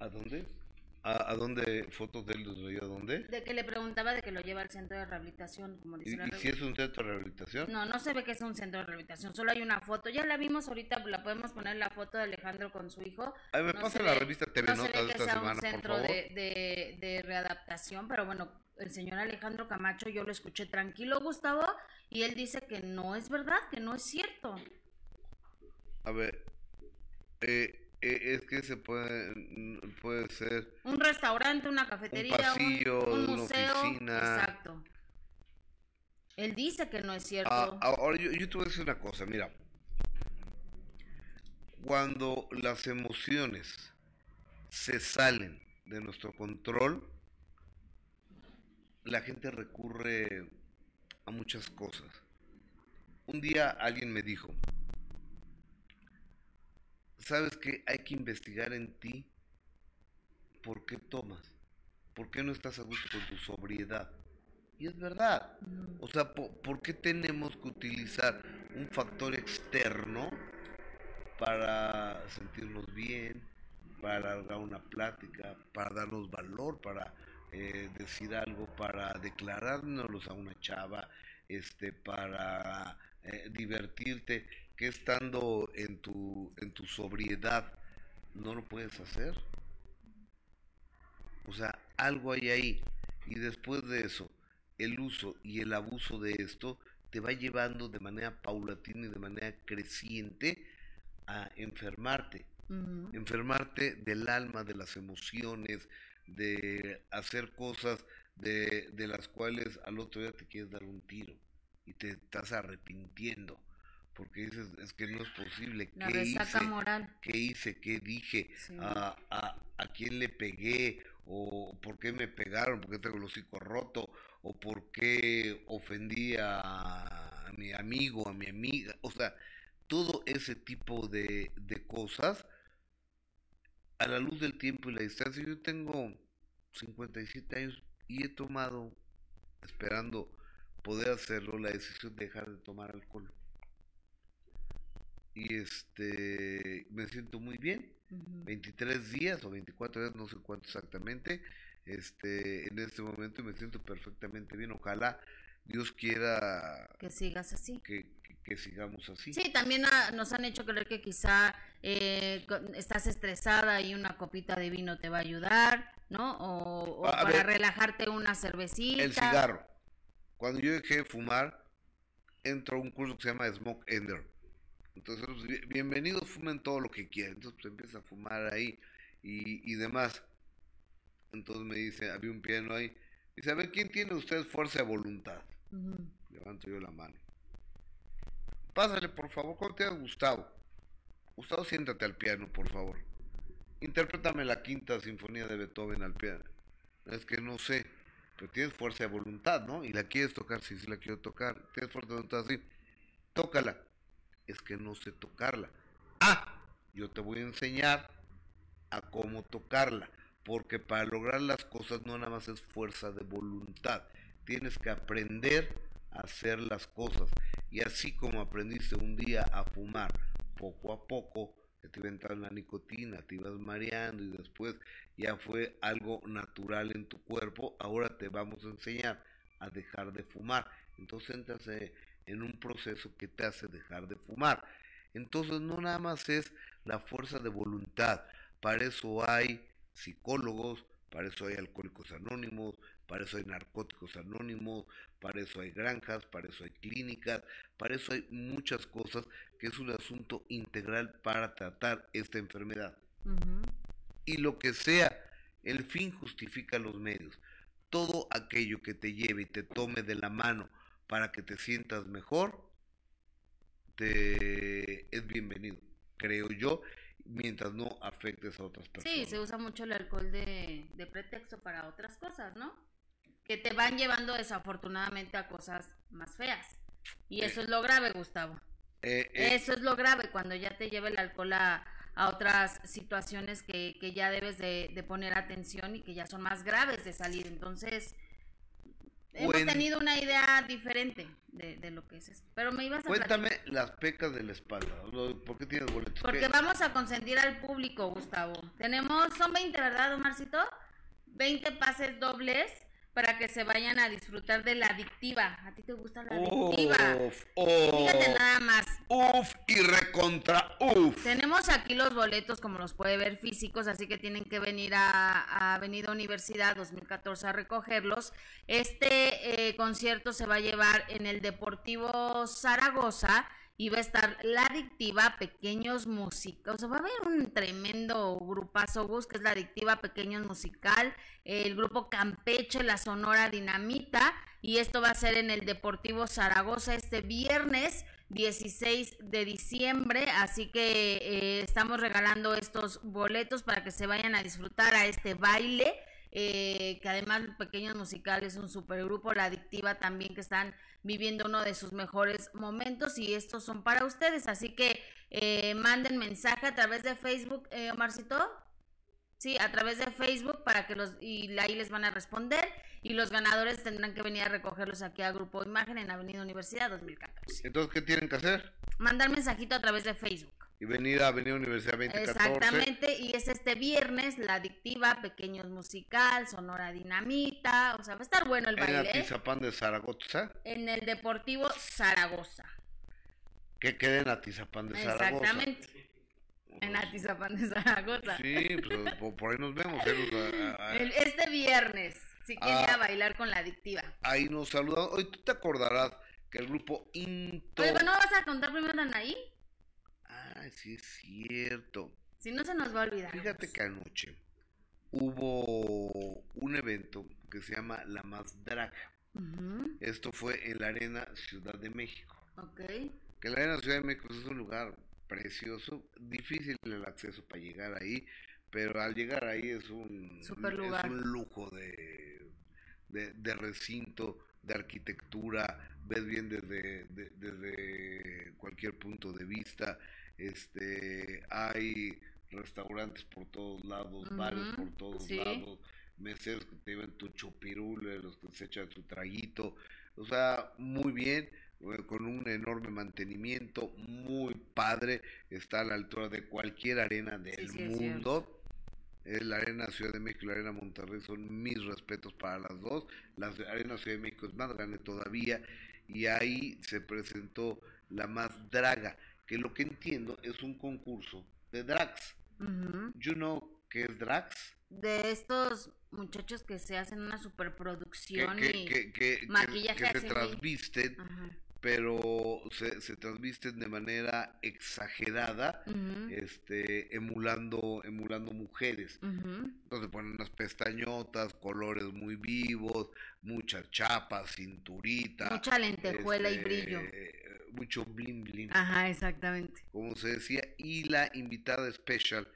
¿A dónde? ¿A, a dónde? ¿Fotos de él los veía dónde? De que le preguntaba de que lo lleva al centro de rehabilitación, como ¿Y, dice la y si es un centro de rehabilitación? No, no se ve que es un centro de rehabilitación, solo hay una foto. Ya la vimos ahorita, la podemos poner la foto de Alejandro con su hijo. Ay, me No pasa se la ve- revista TV no se Notas ve de que esta sea semana, un por centro favor. de, de, de readaptación, pero bueno, el señor Alejandro Camacho yo lo escuché tranquilo, Gustavo, y él dice que no es verdad, que no es cierto. A ver, eh, es que se puede, puede ser Un restaurante, una cafetería, un, pasillo, un una museo. oficina. Exacto. Él dice que no es cierto. Ah, ahora yo, yo te voy a decir una cosa, mira. Cuando las emociones se salen de nuestro control, la gente recurre a muchas cosas. Un día alguien me dijo, ¿sabes qué? Hay que investigar en ti por qué tomas, por qué no estás a gusto con tu sobriedad. Y es verdad. O sea, po- ¿por, qué tenemos que utilizar un factor externo para sentirnos bien, para alargar una plática, para darnos valor, para eh, decir algo, para declarárnoslos a una chava, este, para eh, divertirte, que estando en tu, en tu sobriedad no lo puedes hacer? O sea, algo hay ahí. Y después de eso, el uso y el abuso de esto te va llevando de manera paulatina y de manera creciente a enfermarte. Enfermarte del alma, de las emociones, de hacer cosas de, de las cuales al otro día te quieres dar un tiro y te estás arrepintiendo porque dices, es que no es posible. La ¿Qué hice? moral. ¿Qué hice? ¿Qué dije? ¿A, a, a quién le pegué? ¿O por qué me pegaron? ¿Por qué tengo el hocico roto? ¿O por qué ofendí a, mi amigo, a mi amiga? O sea, todo ese tipo de, de cosas, a la luz del tiempo y la distancia, yo tengo 57 años y he tomado, esperando poder hacerlo, la decisión de dejar de tomar alcohol y este me siento muy bien. 23 días o 24 días, no sé cuánto exactamente, este en este momento me siento perfectamente bien. Ojalá Dios quiera que sigas así. Que, que, sigamos así. Sí, también nos han hecho creer que quizá eh, estás estresada y una copita de vino te va a ayudar, ¿no? O, para relajarte una cervecita. El cigarro. Cuando yo dejé de fumar, entro a un curso que se llama Smoke Ender entonces, pues, bienvenidos, fumen todo lo que quieran. Entonces, pues empieza a fumar ahí y, y demás. Entonces me dice, había un piano ahí. Dice, a ver, ¿quién tiene usted fuerza de voluntad? Levanto yo la mano. Pásale, por favor, ¿cómo te Gustavo? Gustavo, siéntate al piano, por favor. Interprétame la quinta sinfonía de Beethoven al piano. Es que no sé, pero tienes fuerza de voluntad, ¿no? Y la quieres tocar, sí, sí la quiero tocar. Tienes fuerza de voluntad, sí. Tócala es que no sé tocarla. Ah, yo te voy a enseñar a cómo tocarla, porque para lograr las cosas no nada más es fuerza de voluntad, tienes que aprender a hacer las cosas. Y así como aprendiste un día a fumar, poco a poco, te iba a entrar la nicotina, te ibas mareando y después ya fue algo natural en tu cuerpo, ahora te vamos a enseñar a dejar de fumar. Entonces entras en un proceso que te hace dejar de fumar. Entonces no nada más es la fuerza de voluntad, para eso hay psicólogos, para eso hay alcohólicos anónimos, para eso hay narcóticos anónimos, para eso hay granjas, para eso hay clínicas, para eso hay muchas cosas que es un asunto integral para tratar esta enfermedad. Y lo que sea, el fin justifica los medios. Todo aquello que te lleve y te tome de la mano para que te sientas mejor, te es bienvenido, creo yo, mientras no afectes a otras personas. Sí, se usa mucho el alcohol de, pretexto para otras cosas, ¿no? Que te van llevando desafortunadamente a cosas más feas. Y eso es lo grave, Gustavo. Eh, eh, eso es lo grave, cuando ya te lleva el alcohol a, otras situaciones que, que ya debes de, de, poner atención y que ya son más graves de salir. Entonces, Hemos tenido una idea diferente de, lo que es esto. Pero me ibas a Cuéntame las pecas de la espalda. ¿Por qué tienes boletos? Porque vamos a consentir al público, Gustavo. Tenemos, son 20, ¿verdad, Omarcito? 20 pases dobles para que se vayan a disfrutar de la adictiva. ¿A ti te gusta la adictiva? Uf, Fíjate nada más. Uf y recontra uf. Tenemos aquí los boletos, como los puede ver, físicos, así que tienen que venir a, Avenida Universidad 2014 a recogerlos. Este eh, concierto se va a llevar en el Deportivo Zaragoza y va a estar La Adictiva Pequeños Músicos. Va a haber un tremendo grupazo, Gus, que es La Adictiva Pequeños Musical, el grupo Campeche, la Sonora Dinamita, y esto va a ser en el Deportivo Zaragoza este viernes 16 de diciembre, así que eh, estamos regalando estos boletos para que se vayan a disfrutar a este baile. Eh, que además Pequeños Musicales es un supergrupo, La Adictiva también que están viviendo uno de sus mejores momentos y estos son para ustedes, así que eh, manden mensaje a través de Facebook, eh, Omarcito. Sí, a través de Facebook para que los y ahí les van a responder y los ganadores tendrán que venir a recogerlos aquí a Grupo Imagen en Avenida Universidad 2014. Entonces, ¿qué tienen que hacer? Mandar mensajito a través de Facebook y venir a Avenida Universidad 2014. Exactamente, y es este viernes, La Adictiva, Pequeños Musical, Sonora Dinamita, o sea, va a estar bueno el baile. En Atizapán de Zaragoza. En el Deportivo Zaragoza. Que quede en Atizapán de Zaragoza. Exactamente. En Atizapán de Zaragoza. Sí, pues, por ahí nos vemos. ¿eh? este viernes, si quiere ah. bailar con la adictiva. Ahí nos saludan. Hoy tú te acordarás que el grupo Into. Oye, ¿no vas a contar primero ahí? Ah, sí es cierto. Si no se nos va a olvidar. Fíjate que anoche hubo un evento que se llama La Más Draga. Esto fue en la Arena Ciudad de México. Que la Arena Ciudad de México es un lugar precioso, difícil el acceso para llegar ahí, pero al llegar ahí es un, es un lujo de, de, recinto, de arquitectura, ves bien desde, desde cualquier punto de vista, este hay restaurantes por todos lados, bares por todos lados, meseros que te llevan tu chupirule, los que se echan su traguito, o sea, muy bien, eh, con un enorme mantenimiento, muy padre, está a la altura de cualquier arena del mundo. la Arena Ciudad de México y la Arena Monterrey son mis respetos para las dos. La Arena Ciudad de México es más grande todavía y ahí se presentó la más draga, que lo que entiendo es un concurso de drags. You know qué es drags? De estos muchachos que se hacen una superproducción y maquillaje que, se transvisten pero se, se transmiten de manera exagerada, este, emulando, emulando mujeres. Entonces ponen unas pestañotas, colores muy vivos, mucha chapa, cinturita. Mucha lentejuela y brillo. Mucho bling bling. Ajá, exactamente. Como se decía, y la invitada especial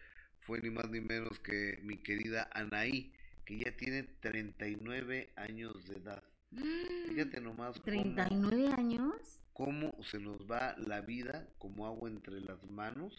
fue ni más ni menos que mi querida Anaí, que ya tiene 39 años de edad. Fíjate nomás. ¿39 años? Cómo se nos va la vida como agua entre las manos.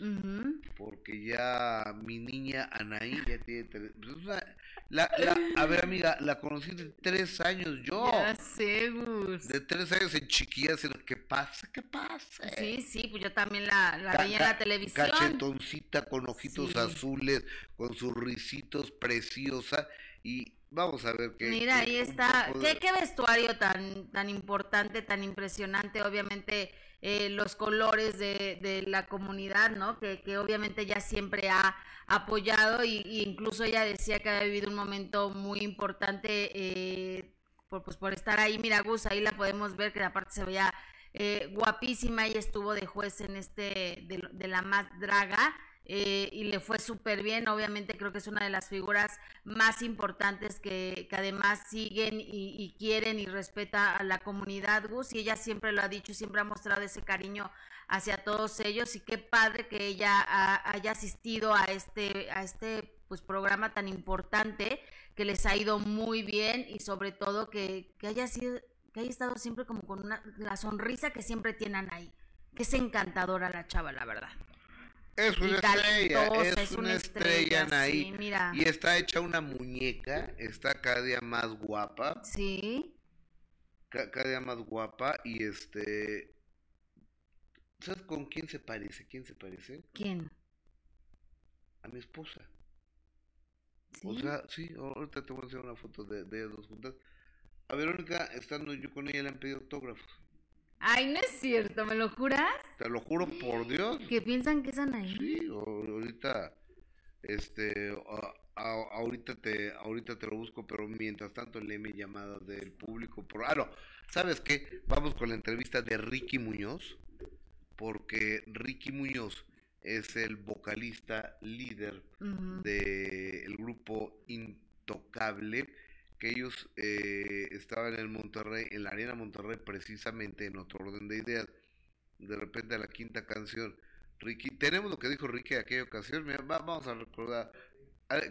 Porque ya mi niña Anaí ya tiene. Tres, pues, la, la, a ver, amiga, la conocí de tres años yo. Ya sé, Gus. De tres años en chiquillas, ¿qué pasa? ¿Qué pasa? Sí, sí, pues yo también la, la veía en la televisión. Cachetoncita con ojitos azules, con sus risitos preciosa. Y Vamos a ver qué. Mira, ahí está. ¿Qué, ¿Qué, vestuario tan, tan importante, tan impresionante. Obviamente, eh, los colores de, de, la comunidad, ¿no? Que, que obviamente ya siempre ha apoyado y, incluso ella decía que había vivido un momento muy importante eh, por, pues, por estar ahí. Mira, Gus, ahí la podemos ver que aparte se veía eh, guapísima y estuvo de juez en este de, de la más draga. Eh, y le fue súper bien. Obviamente creo que es una de las figuras más importantes que, que además siguen y, quieren y respeta a la comunidad Gus y ella siempre lo ha dicho, siempre ha mostrado ese cariño hacia todos ellos y qué padre que ella haya asistido a este, a este pues programa tan importante que les ha ido muy bien y sobre todo que, que haya sido que haya estado siempre como con una, la sonrisa que siempre tienen ahí, que es encantadora la chava, la verdad. Es una estrella, es, una, estrella, ahí. Y está hecha una muñeca, está cada día más guapa. Sí. cada día más guapa y este... ¿Sabes con quién se parece? ¿Quién se parece? ¿Quién? A mi esposa. ¿Sí? O sea, sí, ahorita te voy a enseñar una foto de, de dos juntas. A Verónica, estando yo con ella, le han pedido autógrafos. Ay, no es cierto, ¿me lo juras? Te lo juro por Dios. ¿Que piensan que están ahí? Sí, ahorita, este, ahorita te, ahorita te lo busco, pero mientras tanto léeme llamadas del público. Por, ah, no, ¿sabes qué? Vamos con la entrevista de Ricky Muñoz, porque Ricky Muñoz es el vocalista líder del grupo Intocable que ellos eh, estaban en el Monterrey, en la Arena Monterrey, precisamente en otro orden de ideas. De repente a la quinta canción, Ricky, tenemos lo que dijo Ricky en aquella ocasión, vamos a recordar.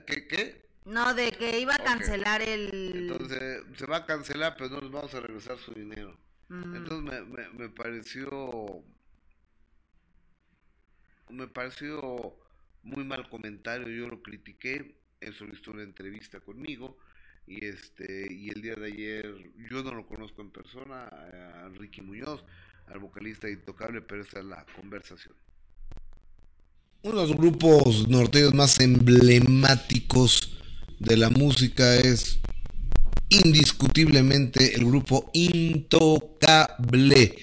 ¿Qué? ¿Qué? No, de que iba a cancelar el... Entonces, se va a cancelar, pero no les vamos a regresar su dinero. Mm. Entonces me, me, pareció... Me pareció muy mal comentario, yo lo critiqué, eso lo hizo una entrevista conmigo y este y el día de ayer yo no lo conozco en persona a Ricky Muñoz al vocalista intocable pero esa es la conversación. Uno de los grupos norteños más emblemáticos de la música es indiscutiblemente el grupo Intocable.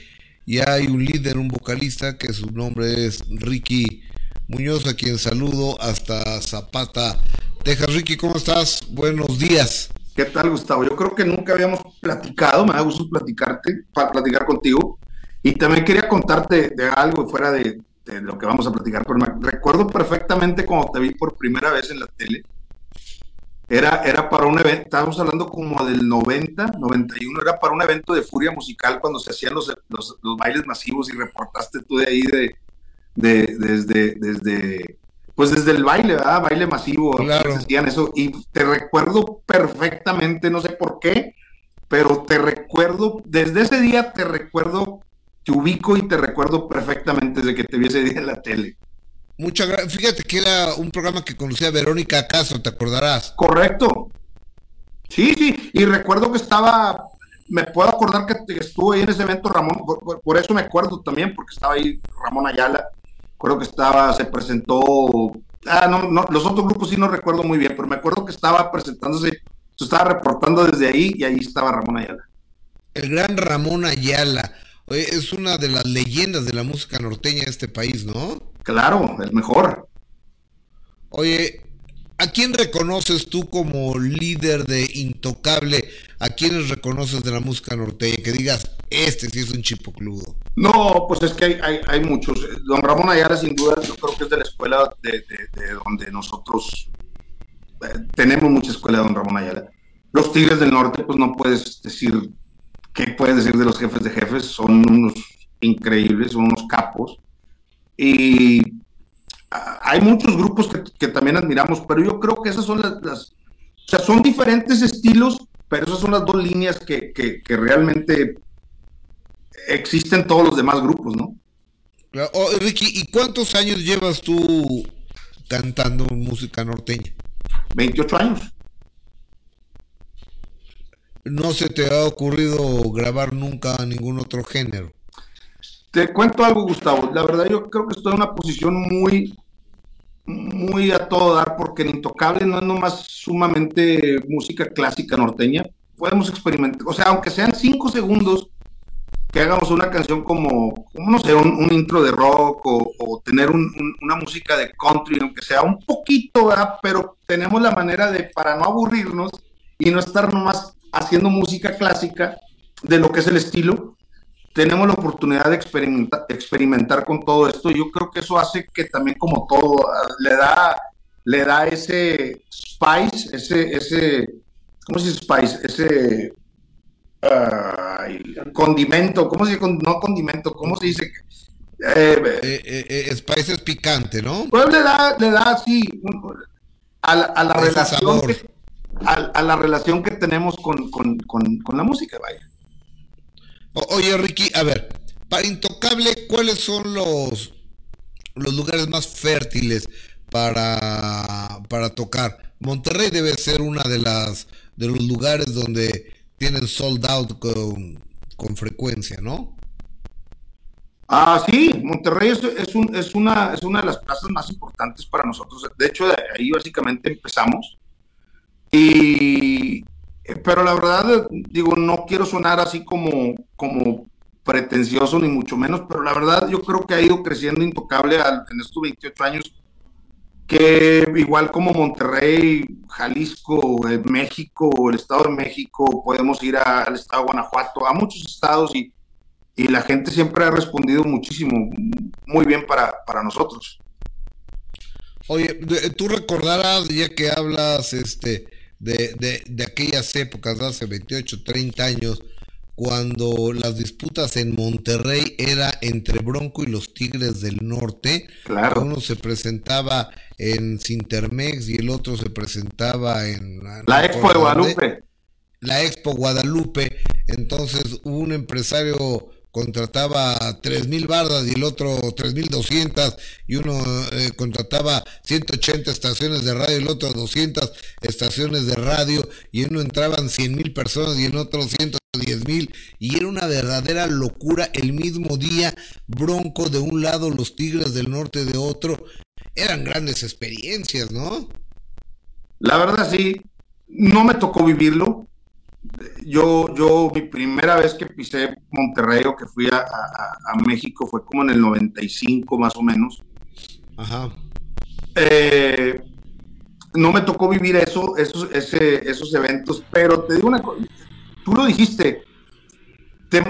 Y hay un líder, un vocalista que su nombre es Ricky Muñoz a quien saludo hasta Zapata Texas. Ricky, ¿cómo estás? Buenos días. ¿Qué tal, Gustavo? Yo creo que nunca habíamos platicado, me da gusto platicarte, para platicar contigo. Y también quería contarte de algo fuera de, lo que vamos a platicar, recuerdo perfectamente cuando te vi por primera vez en la tele. Era, para un evento, estábamos hablando como del 90, 91, era para un evento de furia musical cuando se hacían los, los, bailes masivos y reportaste tú de ahí de, de, desde, desde, pues desde el baile, ¿verdad? Baile masivo, claro. hacían eso. Y te recuerdo perfectamente, no sé por qué, pero te recuerdo, desde ese día te recuerdo, te ubico y te recuerdo perfectamente desde que te vi ese día en la tele. Muchas gracias. Fíjate que era un programa que conocía Verónica Acaso, ¿te acordarás? Correcto. Sí, sí, y recuerdo que estaba, me puedo acordar que estuvo ahí en ese evento Ramón, por, eso me acuerdo también, porque estaba ahí Ramón Ayala, creo que estaba, se presentó, ah, no, no, los otros grupos sí no recuerdo muy bien, pero me acuerdo que estaba presentándose, estaba reportando desde ahí y ahí estaba Ramón Ayala. El gran Ramón Ayala, es una de las leyendas de la música norteña de este país, ¿no? Claro, el mejor. Oye, ¿a quién reconoces tú como líder de Intocable? ¿A quiénes reconoces de la música norteña? Que digas, este sí es un chipocludo. No, pues es que hay, hay, muchos. Don Ramón Ayala, sin duda, yo creo que es de la escuela de, donde nosotros eh, tenemos mucha escuela de Don Ramón Ayala. Los Tigres del Norte, pues no puedes decir, ¿qué puedes decir de los jefes de jefes? Son unos increíbles, son unos capos. Y hay muchos grupos que, también admiramos, pero yo creo que esas son las, o sea, son diferentes estilos, pero esas son las dos líneas que, que, realmente existen todos los demás grupos, ¿no? Oh, Ricky, ¿y cuántos años llevas tú cantando música norteña? 28 años. ¿No se te ha ocurrido grabar nunca ningún otro género? Te cuento algo, Gustavo. La verdad, yo creo que estoy en una posición muy, muy a todo dar, porque en Intocable no es nomás sumamente música clásica norteña. Podemos experimentar, o sea, aunque sean cinco segundos, que hagamos una canción como, como no sé, un, intro de rock o, tener una música de country, aunque sea un poquito, ¿verdad? Pero tenemos la manera de, para no aburrirnos y no estar nomás haciendo música clásica de lo que es el estilo, tenemos la oportunidad de experimentar, experimentar con todo esto. Yo creo que eso hace que también como todo le da, le da ese spice, ese, ese, ¿cómo se dice spice? Ese condimento, ¿cómo se dice? No condimento, ¿cómo se dice? Eh, eh, eh, es picante, ¿no? Pues le da, le da así a la, a la relación que, a, la relación que tenemos con, con, con, con la música, vaya oye, Ricky, a ver, para Intocable, ¿cuáles son los, los lugares más fértiles para, para tocar? Monterrey debe ser una de las de los lugares donde tienen sold out con, con frecuencia, ¿no? Ah, sí, Monterrey es, es, un, es, una, es una de las plazas más importantes para nosotros. De hecho, de ahí básicamente empezamos. Y, pero la verdad, digo, no quiero sonar así como, como pretencioso, ni mucho menos, pero la verdad yo creo que ha ido creciendo intocable en estos 28 años, que igual como Monterrey, Jalisco, eh, México, el Estado de México, podemos ir al Estado de Guanajuato, a muchos estados y, y la gente siempre ha respondido muchísimo, muy bien para, para nosotros. Oye, tú recordarás, ya que hablas, este, de, de, de aquellas épocas, hace 28, 30 años, cuando las disputas en Monterrey era entre Bronco y los Tigres del Norte. Claro. Uno se presentaba en Sintermex y el otro se presentaba en la Expo de Guadalupe. La Expo Guadalupe. Entonces un empresario contrataba 3.000 bardas y el otro 3.200 y uno eh, contrataba 180 estaciones de radio y el otro 200 estaciones de radio y uno entraban 100.000 personas y en otro 110.000 y era una verdadera locura el mismo día Bronco de un lado, los Tigres del Norte de otro. Eran grandes experiencias, ¿no? La verdad sí, no me tocó vivirlo, yo, yo, mi primera vez que pisé Monterrey o que fui a, México fue como en el 95 más o menos. Ajá. Eh, no me tocó vivir eso, esos, ese, esos eventos, pero te digo una cosa, tú lo dijiste,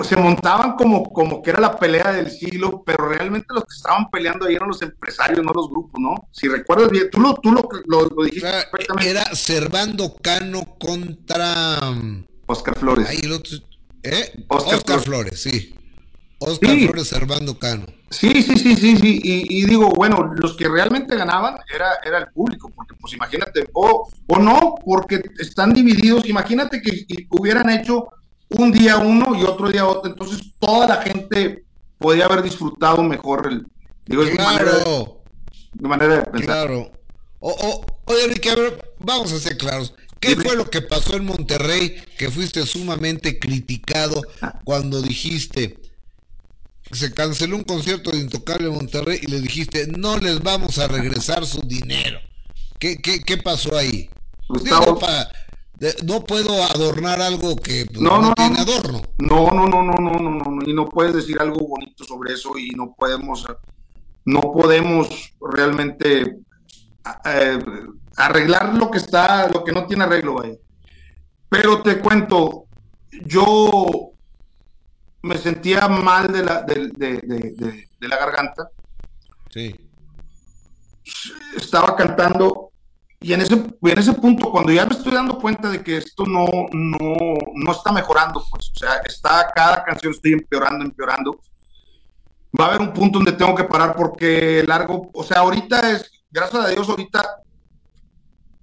se montaban como, como que era la pelea del siglo, pero realmente los que estaban peleando ahí eran los empresarios, no los grupos, ¿no? Si recuerdas bien, tú lo, tú lo, lo, dijiste perfectamente. Era Servando Cano contra Oscar Flores. Ahí el otro, ¿eh? Oscar, Flores. sí. Oscar Flores Servando Cano. Sí, sí, sí, sí, sí. Y, digo, bueno, los que realmente ganaban era, era el público, porque pues imagínate, o, o no, porque están divididos. Imagínate que hubieran hecho un día uno y otro día otro, entonces toda la gente podía haber disfrutado mejor el... Digo, es claro. mi manera de, pensar. Claro. O, oye, Ricky, a ver, vamos a ser claros. ¿Qué fue lo que pasó en Monterrey que fuiste sumamente criticado cuando dijiste se canceló un concierto de Intocable en Monterrey y le dijiste no les vamos a regresar su dinero? ¿Qué, qué, qué pasó ahí? Gustavo, no puedo adornar algo que pues, no, tiene adorno. No, no, no, no, no, no, no, y no puedes decir algo bonito sobre eso y no podemos, no podemos realmente eh, arreglar lo que está, lo que no tiene arreglo ahí. Pero te cuento, yo me sentía mal de la, de, de la garganta. Sí. Estaba cantando y en ese, en ese punto, cuando ya me estoy dando cuenta de que esto no, no, no está mejorando, pues, o sea, está cada canción estoy empeorando, empeorando, va a haber un punto donde tengo que parar porque largo, o sea, ahorita es, gracias a Dios, ahorita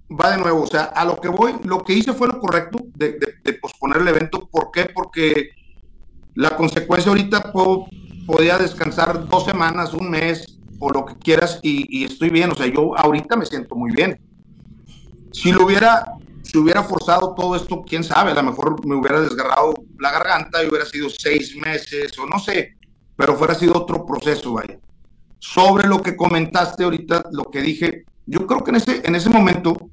va de nuevo, o sea, a lo que voy, lo que hice fue lo correcto de, posponer el evento, ¿por qué? Porque la consecuencia ahorita puedo, podía descansar dos semanas, un mes, o lo que quieras, y, y estoy bien, o sea, yo ahorita me siento muy bien si lo hubiera, si hubiera forzado todo esto, quién sabe, a lo mejor me hubiera desgarrado la garganta y hubiera sido seis meses o no sé, pero fuera sido otro proceso, vaya. Sobre lo que comentaste ahorita, lo que dije, yo creo que en ese, en ese momento,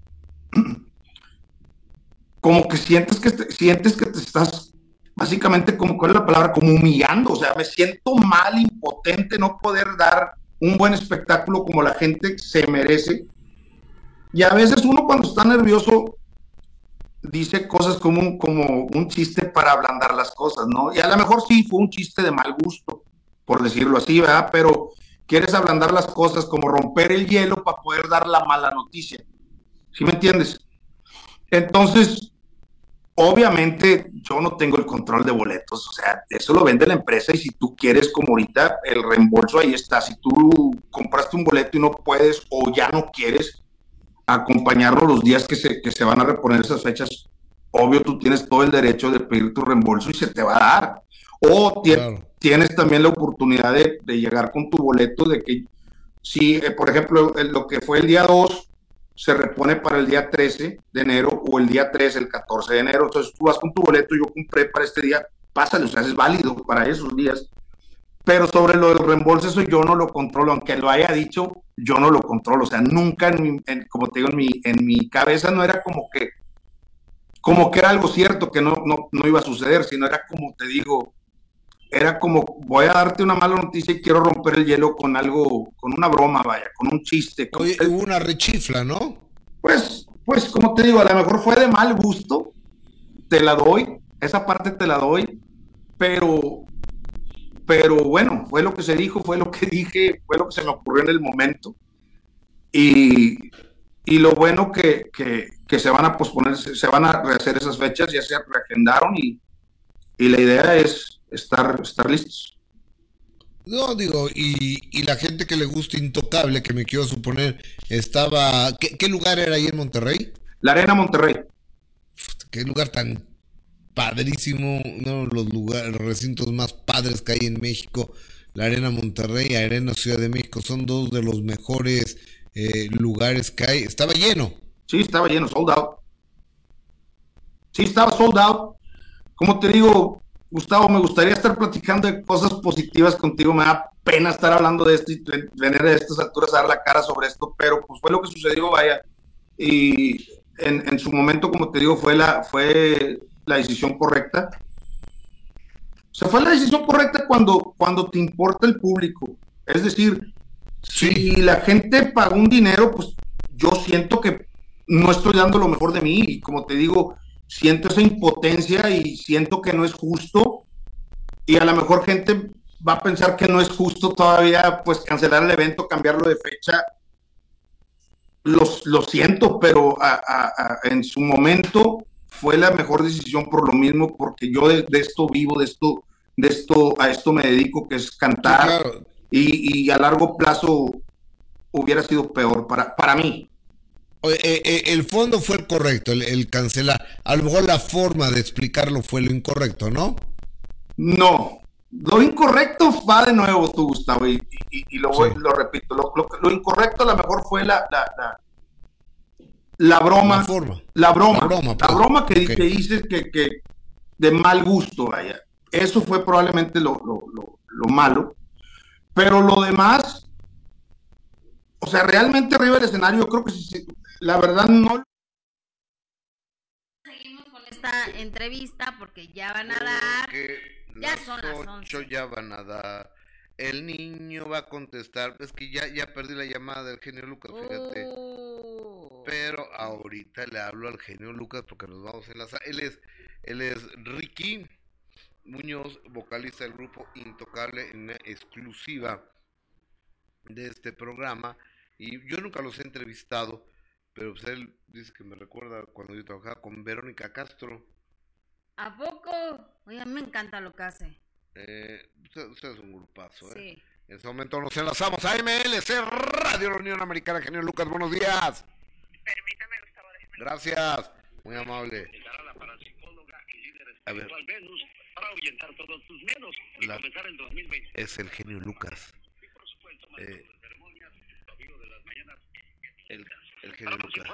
como que sientes que te, sientes que te estás básicamente como cuál es la palabra como humillando o sea me siento mal impotente no poder dar un buen espectáculo como la gente se merece y a veces uno cuando está nervioso dice cosas como como un chiste para ablandar las cosas, ¿no? Y a lo mejor sí fue un chiste de mal gusto, por decirlo así, ¿verdad? Pero quieres ablandar las cosas como romper el hielo para poder dar la mala noticia. ¿Sí me entiendes? Entonces, obviamente yo no tengo el control de boletos, o sea, eso lo vende la empresa y si tú quieres, como ahorita, el reembolso ahí está. Si tú compraste un boleto y no puedes o ya no quieres, acompañarlo los días que se, que se van a reponer esas fechas, obvio tú tienes todo el derecho de pedir tu reembolso y se te va a dar. O tienes también la oportunidad de, llegar con tu boleto de que si, eh, por ejemplo, lo que fue el día 2 se repone para el día 13 de enero o el día 3, el 14 de enero. Entonces tú vas con tu boleto, yo compré para este día, pásale, o sea, es válido para esos días. Pero sobre lo del reembolso, eso yo no lo controlo, aunque lo haya dicho, yo no lo controlo. O sea, nunca, en como te digo, en mi, en mi cabeza no era como que, como que era algo cierto que no, no, no iba a suceder, sino era como te digo, era como voy a darte una mala noticia y quiero romper el hielo con algo, con una broma, vaya, con un chiste. Oye, hubo una rechifla, ¿no? Pues, pues, como te digo, a lo mejor fue de mal gusto, te la doy, esa parte te la doy, pero pero bueno, fue lo que se dijo, fue lo que dije, fue lo que se me ocurrió en el momento. Y, y lo bueno que, que, se van a posponer, se van a rehacer esas fechas, ya se reagendaron y, y la idea es estar, estar listos. No, digo, y, y, la gente que le gusta Intocable, que me quiero suponer, estaba... ¿Qué, qué lugar era ahí en Monterrey? La Arena Monterrey. Qué lugar tan padrísimo, uno de los lugares, recintos más padres que hay en México. La Arena Monterrey, Arena Ciudad de México, son dos de los mejores eh, lugares que hay. Estaba lleno. Sí, estaba lleno, sold out. Sí, estaba sold out. Como te digo, Gustavo, me gustaría estar platicando de cosas positivas contigo. Me da pena estar hablando de esto y venir a estas alturas a dar la cara sobre esto, pero pues fue lo que sucedió, vaya. Y en, en su momento, como te digo, fue la, fue la decisión correcta. O sea, fue la decisión correcta cuando, cuando te importa el público. Es decir, si la gente paga un dinero, pues yo siento que no estoy dando lo mejor de mí y como te digo, siento esa impotencia y siento que no es justo y a lo mejor gente va a pensar que no es justo todavía pues cancelar el evento, cambiarlo de fecha. Los, lo siento, pero en su momento fue la mejor decisión por lo mismo, porque yo de, esto vivo, de esto, de esto, a esto me dedico, que es cantar, y, a largo plazo hubiera sido peor para, para mí. Eh, eh, el fondo fue el correcto, el, cancelar. A lo mejor la forma de explicarlo fue lo incorrecto, ¿no? No. Lo incorrecto va de nuevo tú, Gustavo, y, lo, lo, repito. Lo, incorrecto a lo mejor fue la, la, la, broma. La, forma. la broma. La broma, la pues. broma que, dices que, que, de mal gusto, vaya. Eso fue probablemente lo, lo malo. Pero lo demás, o sea, realmente arriba del escenario, creo que sí, la verdad no. Seguimos con esta entrevista porque ya van a dar. Ya son las 8 ya van a dar. El niño va a contestar. Es que ya, ya perdí la llamada del genio Lucas, fíjate. Oh. Pero ahorita le hablo al genio Lucas porque nos vamos a enlazar. Él es, él es Ricky Muñoz, vocalista del grupo Intocable en exclusiva de este programa. Y yo nunca los he entrevistado, pero pues él dice que me recuerda cuando yo trabajaba con Verónica Castro. ¿A poco? Oye, a mí me encanta lo que hace. Eh, usted, es un grupazo, ¿eh? Sí. En este momento nos enlazamos a MLC Radio Unión Americana. Genio Lucas, buenos días. Permítame, Gustavo. Gracias, muy amable. A ver. para ahuyentar todos sus miedos y comenzar el 2020. Es el genio Lucas. Eh, el, el genio Lucas.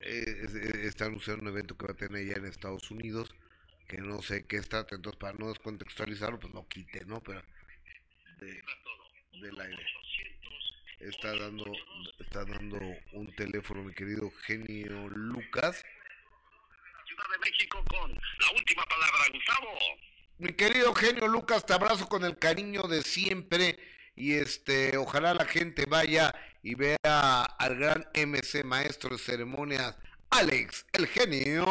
Eh, está anunciando un evento que va a tener ya en Estados Unidos, que no sé qué está, entonces para no descontextualizarlo, pues lo quite, ¿no? Pero de, del aire. Está dando, está dando un teléfono, mi querido genio Lucas. Ciudad de México con la última palabra, Gustavo. Mi querido genio Lucas, te abrazo con el cariño de siempre y este ojalá la gente vaya y vea al gran MC maestro de ceremonias Alex, el genio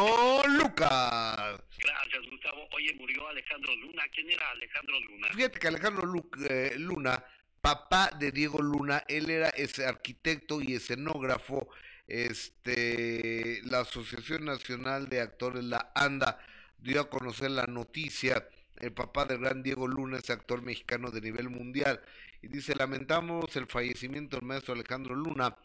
Lucas. Gracias, Gustavo. Oye, murió Alejandro Luna. ¿Quién era Alejandro Luna? Fíjate que Alejandro eh, Luna, papá de Diego Luna, él era ese arquitecto y escenógrafo. Este, la Asociación Nacional de Actores, la ANDA, dio a conocer la noticia. El papá del gran Diego Luna es actor mexicano de nivel mundial y dice, lamentamos el fallecimiento del maestro Alejandro Luna,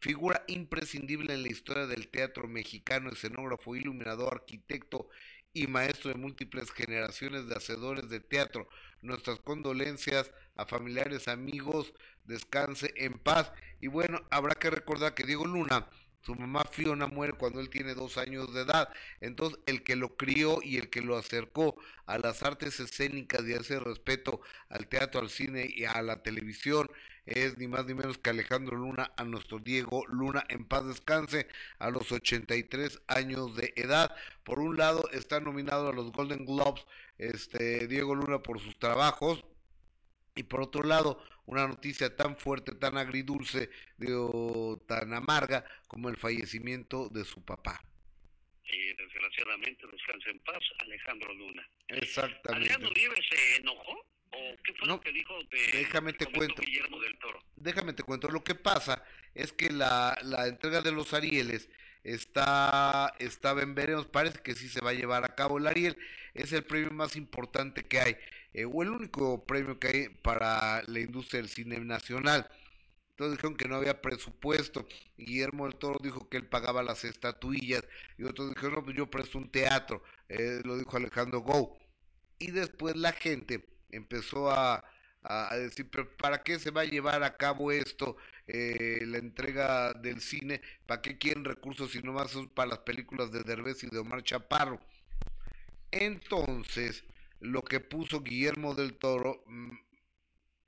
figura imprescindible en la historia del teatro mexicano, escenógrafo, iluminador, arquitecto y maestro de múltiples generaciones de hacedores de teatro. Nuestras condolencias a familiares, amigos, descanse en paz. Y bueno, habrá que recordar que Diego Luna su mamá Fiona muere cuando él tiene dos años de edad. Entonces, el que lo crió y el que lo acercó a las artes escénicas y a ese respeto al teatro, al cine y a la televisión es ni más ni menos que Alejandro Luna, a nuestro Diego Luna, en paz descanse, a los 83 años de edad. Por un lado, está nominado a los Golden Globes, este Diego Luna por sus trabajos, y por otro lado, una noticia tan fuerte, tan agridulce, digo, tan amarga como el fallecimiento de su papá. Y desgraciadamente descansa en paz Alejandro Luna. Exactamente. ¿Alejandro Uribe se enojó? ¿O qué fue lo que dijo de déjame te cuento. Guillermo del Toro? Déjame te cuento. Lo que pasa es que la, la entrega de los Arieles está, estaba en veremos, parece que sí se va a llevar a cabo. El Ariel es el premio más importante que hay. Eh, o el único premio que hay para la industria del cine nacional. Entonces dijeron que no había presupuesto. Guillermo del Toro dijo que él pagaba las estatuillas. Y otros dijeron, no, pues yo presto un teatro. Eh, lo dijo Alejandro Gou. Y después la gente empezó a, decir, pero ¿para qué se va a llevar a cabo esto? Eh, la entrega del cine. ¿Para qué quieren recursos si no más son para las películas de Derbez y de Omar Chaparro? Entonces, lo que puso Guillermo del Toro, mm,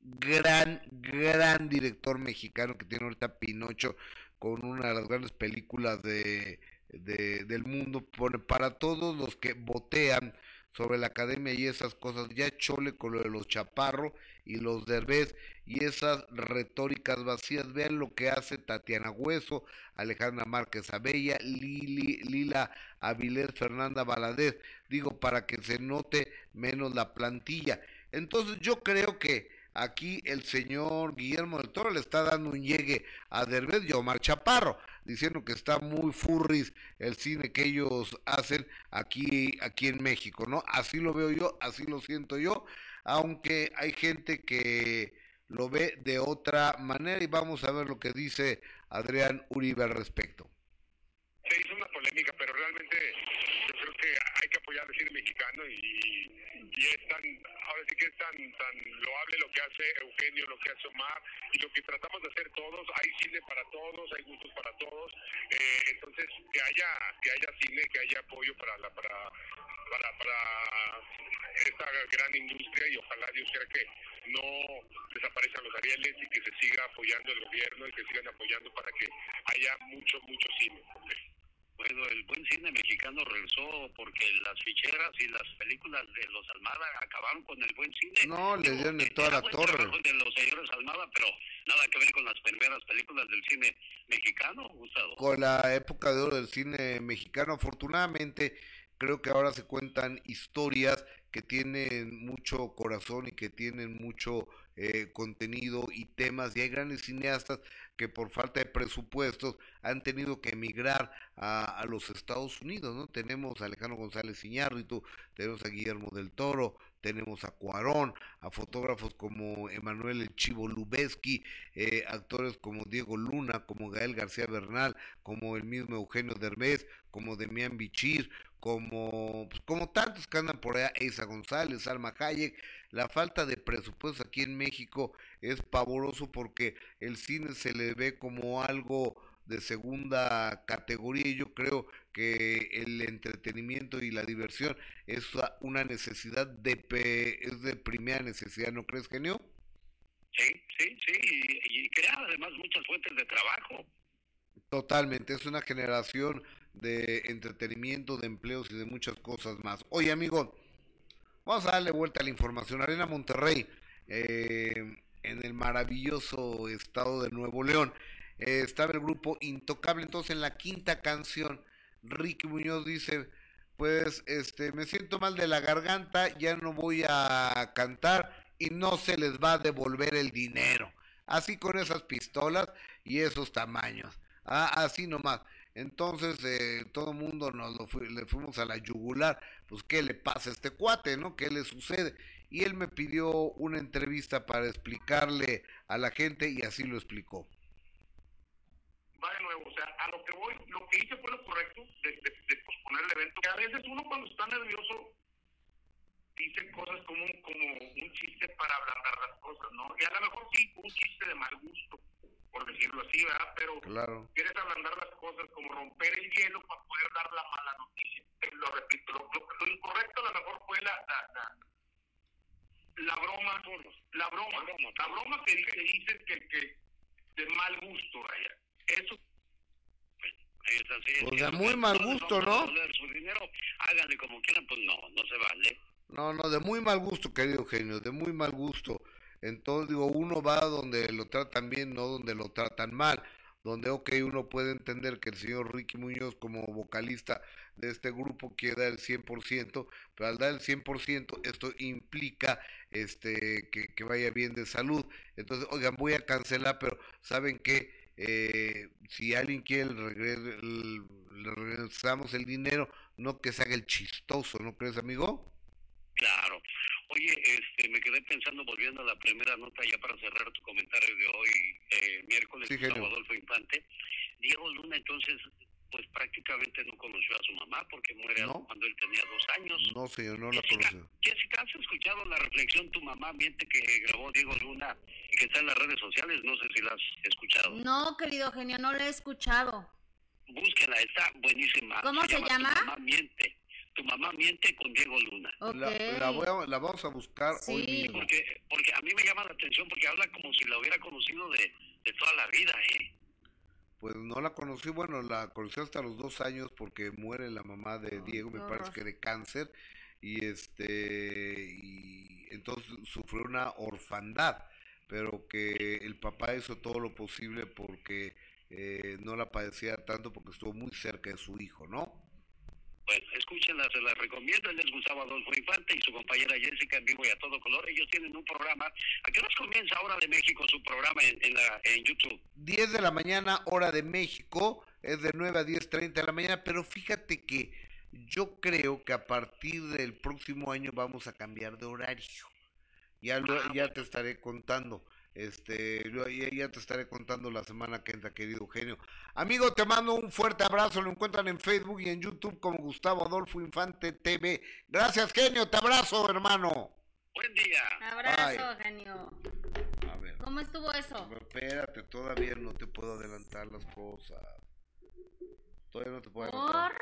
gran, gran director mexicano que tiene ahorita Pinocho con una de las grandes películas de, del mundo, pone para todos los que botean sobre la academia y esas cosas. Ya chole con lo de los chaparro y los derbez y esas retóricas vacías. Vean lo que hace Tatiana Hueso, Alejandra Márquez Abella, Lili, Lila Avilés, Fernanda Valadez. Digo, para que se note menos la plantilla. Entonces yo creo que aquí el señor Guillermo del Toro le está dando un llegue a Derbez y Omar Chaparro, diciendo que está muy furris el cine que ellos hacen aquí, aquí en México, ¿no? Así lo veo yo, así lo siento yo, aunque hay gente que lo ve de otra manera y vamos a ver lo que dice Adrián Uribe al respecto. Se hizo una polémica, pero realmente yo creo que hay que apoyar al cine mexicano y, y es tan, ahora sí que es tan, tan loable lo que hace Eugenio, lo que hace Omar y lo que tratamos de hacer todos. Hay cine para todos, hay gustos para todos. Eh, entonces, que haya, que haya cine, que haya apoyo para la, para, para, para esta gran industria y ojalá Dios quiera que no desaparezcan los Arieles y que se siga apoyando el gobierno y que sigan apoyando para que haya mucho, mucho cine. Bueno, el buen cine mexicano regresó porque las ficheras y las películas de los Almada acabaron con el buen cine. No, le dieron en toda la torre. De los señores Almada, pero nada que ver con las primeras películas del cine mexicano, Gustavo. Con la época de oro del cine mexicano, afortunadamente creo que ahora se cuentan historias que tienen mucho corazón y que tienen mucho eh, contenido y temas y hay grandes cineastas que por falta de presupuestos han tenido que emigrar a, a los Estados Unidos, ¿no? Tenemos a Alejandro González Iñárritu, tenemos a Guillermo del Toro, tenemos a Cuarón, a fotógrafos como Emanuel El Chivo Lubeski, eh, actores como Diego Luna, como Gael García Bernal, como el mismo Eugenio Derbez, como Demián Bichir, como, pues, como tantos que andan por allá, Isa González, Alma Hayek, la falta de presupuesto aquí en México es pavoroso porque el cine se le ve como algo de segunda categoría y yo creo que el entretenimiento y la diversión es una necesidad de es de primera necesidad, ¿no crees, genio? Sí, sí, sí, y, y crea además muchas fuentes de trabajo. Totalmente, es una generación de entretenimiento, de empleos y de muchas cosas más. Oye, amigo, vamos a darle vuelta a la información. Arena Monterrey, eh, en el maravilloso estado de Nuevo León, eh, estaba el grupo Intocable. Entonces, en la quinta canción, Ricky Muñoz dice: Pues este, me siento mal de la garganta, ya no voy a cantar y no se les va a devolver el dinero. Así con esas pistolas y esos tamaños. Ah, así nomás. Entonces, eh, todo el mundo nos lo le fuimos a la yugular. Pues, ¿qué le pasa a este cuate, no? ¿Qué le sucede? Y él me pidió una entrevista para explicarle a la gente y así lo explicó. Va de nuevo, o sea, a lo que voy, lo que hice fue lo correcto de, de, de posponer el evento. Que a veces uno cuando está nervioso dice cosas como un, como un chiste para ablandar las cosas, ¿no? Y a lo mejor sí, un chiste de mal gusto por decirlo así, ¿verdad? Pero claro. quieres ablandar las cosas como romper el hielo para poder dar la mala noticia. Lo repito, lo, lo, lo incorrecto a lo mejor fue la, la, la, la broma, la broma, la broma que, que dice que, que de mal gusto, vaya. Eso es así. Pues de muy mal gusto, ¿no? Su dinero, háganle como quieran, pues no, no se vale. No, no, de muy mal gusto, querido genio, de muy mal gusto. Entonces, digo, uno va donde lo tratan bien, no donde lo tratan mal. Donde, ok, uno puede entender que el señor Ricky Muñoz como vocalista de este grupo quiere dar el 100%, pero al dar el 100% esto implica este que, que vaya bien de salud. Entonces, oigan, voy a cancelar, pero ¿saben qué? Eh, si alguien quiere, le, regre le regresamos el dinero, no que se haga el chistoso, ¿no crees, amigo? Claro. Oye, este, me quedé pensando, volviendo a la primera nota, ya para cerrar tu comentario de hoy, eh, miércoles, Sí. Adolfo Infante. Diego Luna, entonces, pues prácticamente no conoció a su mamá porque muere ¿No? cuando él tenía dos años. No, señor, no la conoce. Jessica, ¿has escuchado la reflexión Tu mamá miente que grabó Diego Luna y que está en las redes sociales? No sé si la has escuchado. No, querido genio, no lo he escuchado. Búsquela, está buenísima. ¿Cómo se llama? Tu mamá miente. Tu mamá miente con Diego Luna. Ok. La, la voy a- la vamos a buscar hoy Sí. mismo. Porque, porque a mí me llama la atención porque habla como si la hubiera conocido de, de toda la vida, ¿eh? Pues no la conocí, bueno, la conocí hasta los dos años porque muere la mamá de Diego, me parece que de cáncer. y este y entonces sufrió una orfandad pero que el papá hizo todo lo posible porque eh, no la padecía tanto porque estuvo muy cerca de su hijo, ¿no? Pues escúchenla, se las recomiendo. Él es Gustavo Adolfo Infante y su compañera Jessica en vivo y a todo color. Ellos tienen un programa. ¿A qué hora comienza Hora de México su programa en, en, la, en YouTube? 10 de la mañana, hora de México. Es de 9 a 10.30 de la mañana. Pero fíjate que yo creo que a partir del próximo año vamos a cambiar de horario. Ya, lo, Ah, ya bueno. te estaré contando. Este, lo- ya, ya te estaré contando la semana que entra, querido Eugenio. Amigo, te mando un fuerte abrazo. Lo encuentran en Facebook y en YouTube como Gustavo Adolfo Infante TV. Gracias, genio. Te abrazo, hermano. Buen día. Abrazo, Ay. genio. A ver. ¿Cómo estuvo eso? Pero espérate, todavía no te puedo adelantar las cosas. Todavía no te puedo adelantar.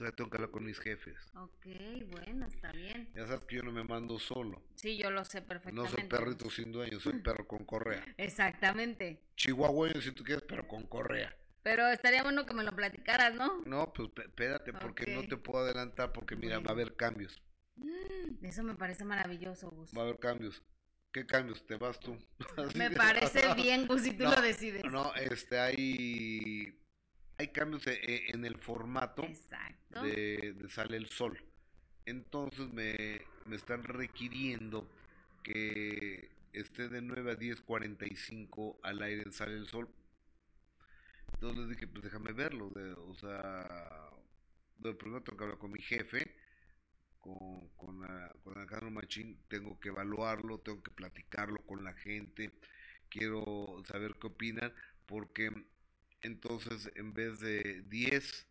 Todavía tengo que hablar con mis jefes. Ok, bueno, está bien. Ya sabes que yo no me mando solo. Sí, yo lo sé No perfectamente. soy perrito sin dueño, soy perro con correa. Exactamente. Chihuahueño si tú quieres, pero con correa. Pero estaría bueno que me lo platicaras, ¿no? No, pues espérate, porque no te puedo adelantar, porque mira, va a haber cambios. Eso me parece maravilloso, Gus. Va a haber cambios. ¿Qué cambios? ¿Te vas tú? Me parece bien, Gus, si tú No, lo decides. No, este, hay, hay cambios e- e- en el formato. Exacto. de, de Sale el Sol. Entonces me, me están requiriendo que esté de 9 a 10.45 al aire en Sale el Sol. Entonces les dije, pues déjame verlo. de- o sea, de primero tengo que hablar con mi jefe, con, con, ah, con Alejandro Machín, tengo que evaluarlo, tengo que platicarlo con la gente, quiero saber qué opinan, porque entonces en vez de 10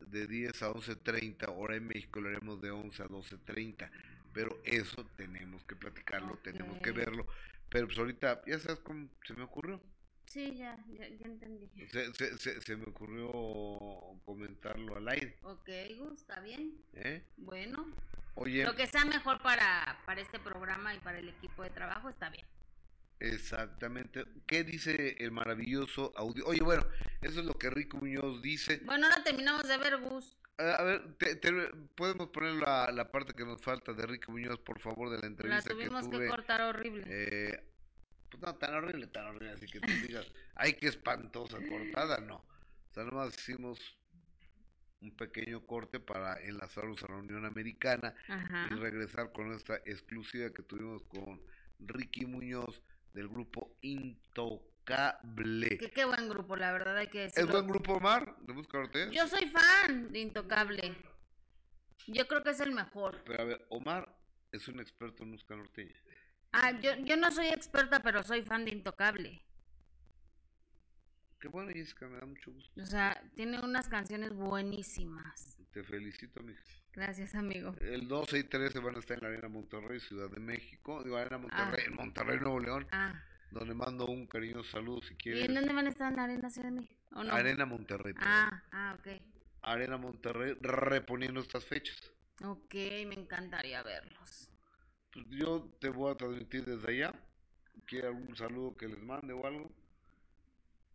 de 10 a 11.30, hora en México lo haremos de 11 a 12.30, pero eso tenemos que platicarlo, tenemos que verlo, pero pues ahorita, ya sabes cómo se me ocurrió, Sí, ya, ya, ya entendí. se, se, se, se me ocurrió comentarlo al aire, Ok, está bien. ¿eh? Bueno, Oye, lo que sea mejor para, para este programa y para el equipo de trabajo está bien. Exactamente, ¿qué dice el maravilloso audio? Oye, bueno, eso es lo que Rico Muñoz dice, Bueno, ahora terminamos de ver, Gus. a, a ver, te- te- podemos poner la, la parte que nos falta de Rico Muñoz, por favor, de la La entrevista que tuvimos que tuve. cortar horrible. Eh, pues no, tan horrible, tan horrible, así que tú digas, ay, qué espantosa cortada, no. O sea, nomás hicimos un pequeño corte para enlazarnos a la Unión Americana Ajá. y regresar con esta exclusiva que tuvimos con Ricky Muñoz del grupo Intocable. Que qué buen grupo, la verdad hay que ¿Es decirlo. buen grupo, Omar? ¿De Busca Ortez? Yo soy fan de Intocable. Yo creo que es el mejor. Pero a ver, Omar es un experto en música norteña. Ah, yo, yo no soy experta, pero soy fan de Intocable. Qué bueno, Jessica, me da mucho gusto. O sea, tiene unas canciones buenísimas. Te felicito, mija. Gracias, amigo. El 12 y 13 van a estar en la Arena Monterrey, Ciudad de México. Digo, Arena Monterrey, Ah. en Monterrey, Nuevo León, Ah, donde mando un cariñoso saludo si ¿y quieres. en dónde van a estar en la Arena Ciudad de México? ¿O no? Arena Monterrey. perdón. Ah, ah, ok. Arena Monterrey, reponiendo estas fechas. Ok, me encantaría verlos. Pues yo te voy a transmitir desde allá. ¿Quieres algún saludo que les mande o algo?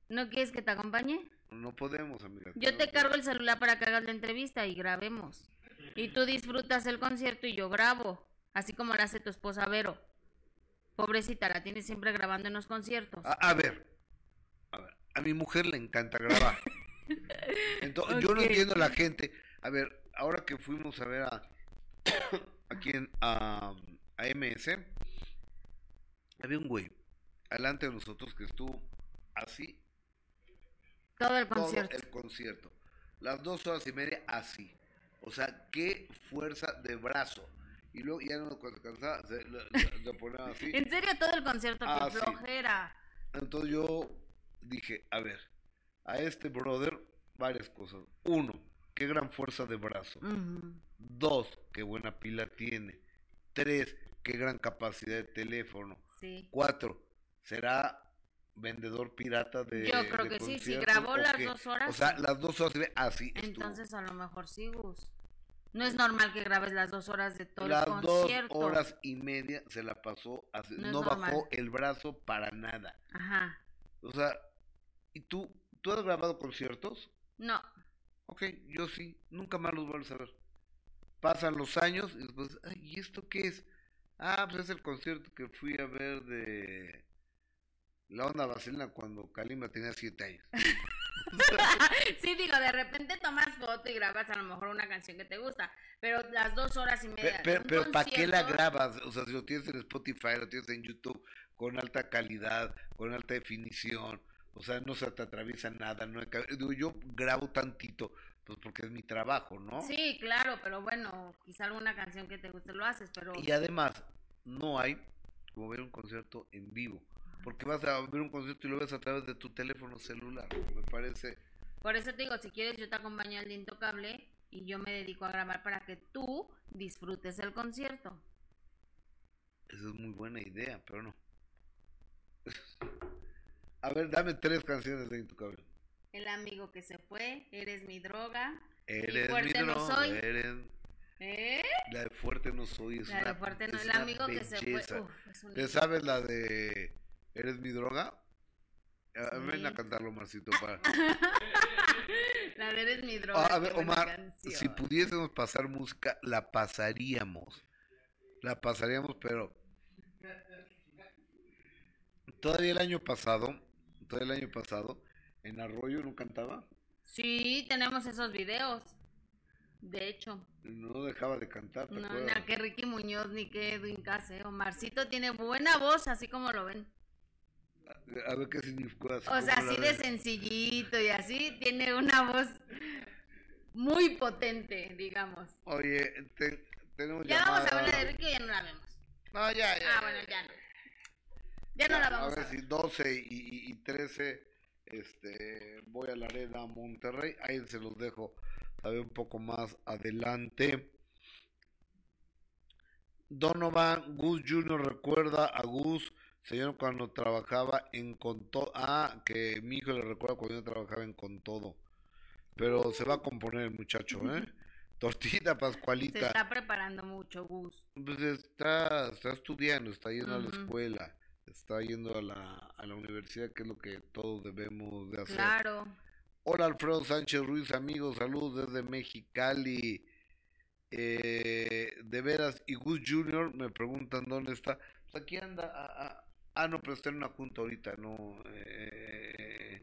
¿No quieres que te acompañe? No podemos, amiga. Yo te cargo el celular para que hagas la entrevista y grabemos. Y tú disfrutas el concierto y yo grabo. Así como lo hace tu esposa Vero. Pobrecita, la tienes siempre grabando en los conciertos. A, a ver, a ver, a mi mujer le encanta grabar. Entonces, yo no entiendo la gente. A ver, ahora que fuimos a ver a aquí en a, a MS, había un güey delante de nosotros que estuvo así Todo el todo concierto. el concierto. Las dos horas y media así. O sea, qué fuerza de brazo. Y luego ya no cuando se cansaba, se lo, lo- lo ponía así. En serio, todo el concierto, Ah, sí. flojera. Entonces yo dije, a ver, a este brother varias cosas. Uno, qué gran fuerza de brazo. Dos, qué buena pila tiene. Tres, qué gran capacidad de teléfono. Sí. Cuatro, será vendedor pirata de Yo creo de que sí, si grabó las dos horas, O sea, las dos horas se ve así. estuvo. Entonces a lo mejor sí, Gus. No es normal que grabes las dos horas de todo las el dos concierto. horas y media se la pasó así. No No, bajó el brazo para nada. Ajá. O sea, ¿y tú, tú has grabado conciertos? No. Ok, yo sí, nunca más los vuelves a ver. pasan los años y después, ay, ¿y esto qué es? Ah, pues es el concierto que fui a ver de la onda vaselina cuando Kalima tenía siete años. sí, digo, de repente tomas foto y grabas a lo mejor una canción que te gusta, pero las dos horas y media. Pero, pero, ¿para qué la grabas? O sea, si lo tienes en Spotify, lo tienes en YouTube, con alta calidad, con alta definición, o sea, no se te atraviesa nada. No digo, yo grabo tantito, pues porque es mi trabajo, ¿no? Sí, claro, pero bueno, quizá alguna canción que te guste lo haces, pero... Y además, no hay como ver un concierto en vivo porque vas a ver un concierto y lo ves a través de tu teléfono celular. Me parece. Por eso te digo, si quieres, yo te acompaño al Intocable y yo me dedico a grabar para que tú disfrutes el concierto. Esa es muy buena idea, pero no. a ver, dame tres canciones de Intocable. El amigo que se fue, Eres mi droga. Eres mi droga. No soy. Eres... ¿Eh? La de Fuerte no soy. Es la de Fuerte no, el amigo que se fue. Uf, ¿Te sabes la de ¿Eres mi droga? Ven a cantarlo, Marcito. Para... la de Eres mi droga. a ver, Omar, si pudiésemos pasar música, la pasaríamos. La pasaríamos, pero. Todavía el año pasado, todavía el año pasado, en Arroyo no cantaba. Sí, tenemos esos videos. De hecho. No dejaba de cantar. no, no, que Ricky Muñoz ni que Edwin Case. Omarcito tiene buena voz, así como lo ven. A ver qué significa. O sea, así de sencillito y así, tiene una voz muy potente, digamos. Oye, tenemos Ya vamos a hablar de Ricky o ya no la vemos. No, ya, ya. Ah, bueno, ya no. Ya, no la vamos a ver. A ver si 12 y, y, 13 este, voy a la arena Monterrey. Ahí se los dejo saber un poco más adelante. Donovan Gus Jr. recuerda a Gus Señor, cuando trabajaba en Con Todo. Ah, que mi hijo le recuerda cuando yo trabajaba en Con Todo. Pero se va a componer el muchacho, ¿eh? Tortita Pascualita. Se está preparando mucho, Gus. Pues está, está estudiando, está yendo a la escuela, está yendo a la, a la universidad, que es lo que todos debemos de hacer. Claro. Hola Alfredo Sánchez Ruiz, amigos, saludos desde Mexicali. Eh, de veras, y Gus Junior me preguntan dónde está. Pues aquí anda, a, Ah, no, pero está en una junta ahorita, no. Eh,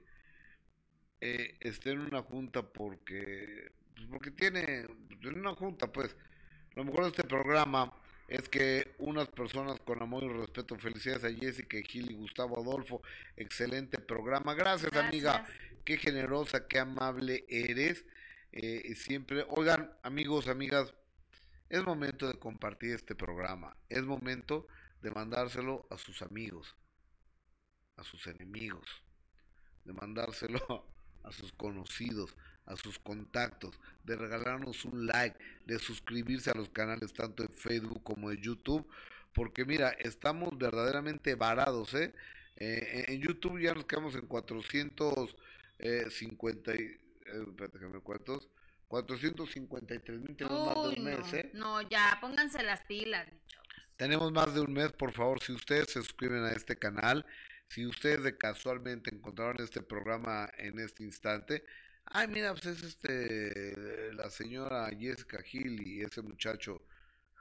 eh, está en una junta porque. Pues porque tiene. En una junta, pues. Lo mejor de este programa es que unas personas con amor y respeto, felicidades a Jessica, Gil y Gustavo Adolfo, excelente programa. Gracias, amiga, qué generosa, qué amable eres. Eh, siempre, oigan, amigos, amigas, es momento de compartir este programa, es momento de mandárselo a sus amigos, a sus enemigos, de mandárselo a sus conocidos, a sus contactos, de regalarnos un like, de suscribirse a los canales tanto de Facebook como de YouTube, porque mira, estamos verdaderamente varados, ¿eh? eh en YouTube ya nos quedamos en 450 eh, espérate que me cuentos, 453 mil tenemos más de un mes, ¿eh? No, ya, pónganse las pilas, tenemos más de un mes, por favor, si ustedes se suscriben a este canal, si ustedes de casualmente encontraron este programa en este instante, ay, mira, pues es este, la señora Jessica Gil y ese muchacho,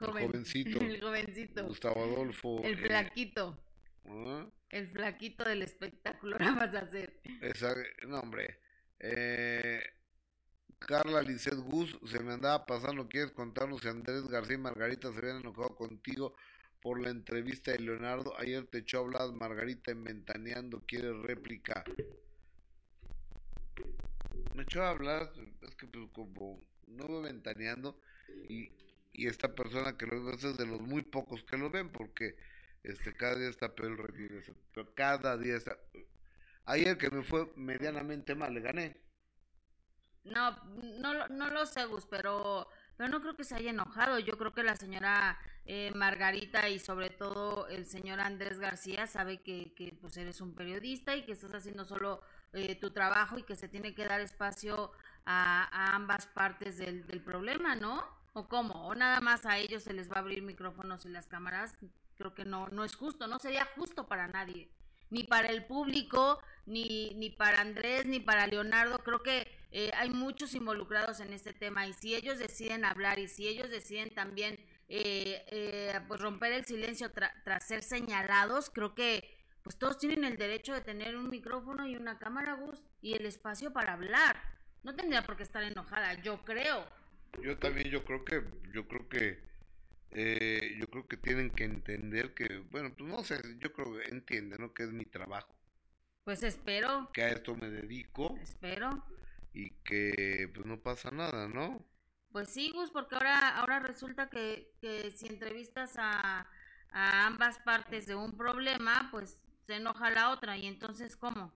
el jovencito, el jovencito, Gustavo Adolfo, el eh, flaquito, ¿ah? el flaquito del espectáculo, nada más hacer. Esa, no, hombre, eh, Carla Lizeth Gus, se me andaba pasando, ¿quieres contarnos si Andrés García y Margarita se habían enojado contigo por la entrevista de Leonardo? Ayer te echó a hablar Margarita en Ventaneando, ¿quieres réplica? Me echó a hablar, es que pues como no veo Ventaneando y, y esta persona que lo ve es de los muy pocos que lo ven porque este cada día está peor el pero cada día está... Ayer que me fue medianamente mal, le gané no, no, no lo sé, Gus, pero, pero no creo que se haya enojado. Yo creo que la señora eh, Margarita y sobre todo el señor Andrés García sabe que, que pues eres un periodista y que estás haciendo solo eh, tu trabajo y que se tiene que dar espacio a, ambas partes del, problema, ¿no? ¿O cómo? ¿O nada más a ellos se les va a abrir micrófonos y las cámaras? Creo que no, no es justo, no sería justo para nadie ni para el público, ni, ni para Andrés, ni para Leonardo. Creo que eh, hay muchos involucrados en este tema y si ellos deciden hablar y si ellos deciden también eh, eh, pues romper el silencio tras ser señalados, creo que pues todos tienen el derecho de tener un micrófono y una cámara, Gus, y el espacio para hablar. No tendría por qué estar enojada, yo creo. Yo también, yo creo que, yo creo que, eh, yo creo que tienen que entender que, bueno, pues no sé, yo creo que entienden, ¿no? Que es mi trabajo. Pues espero. Que a esto me dedico. Espero. Y que, pues no pasa nada, ¿no? Pues sí, Gus, porque ahora, ahora resulta que, que si entrevistas a, a ambas partes de un problema, pues se enoja la otra. ¿Y entonces cómo?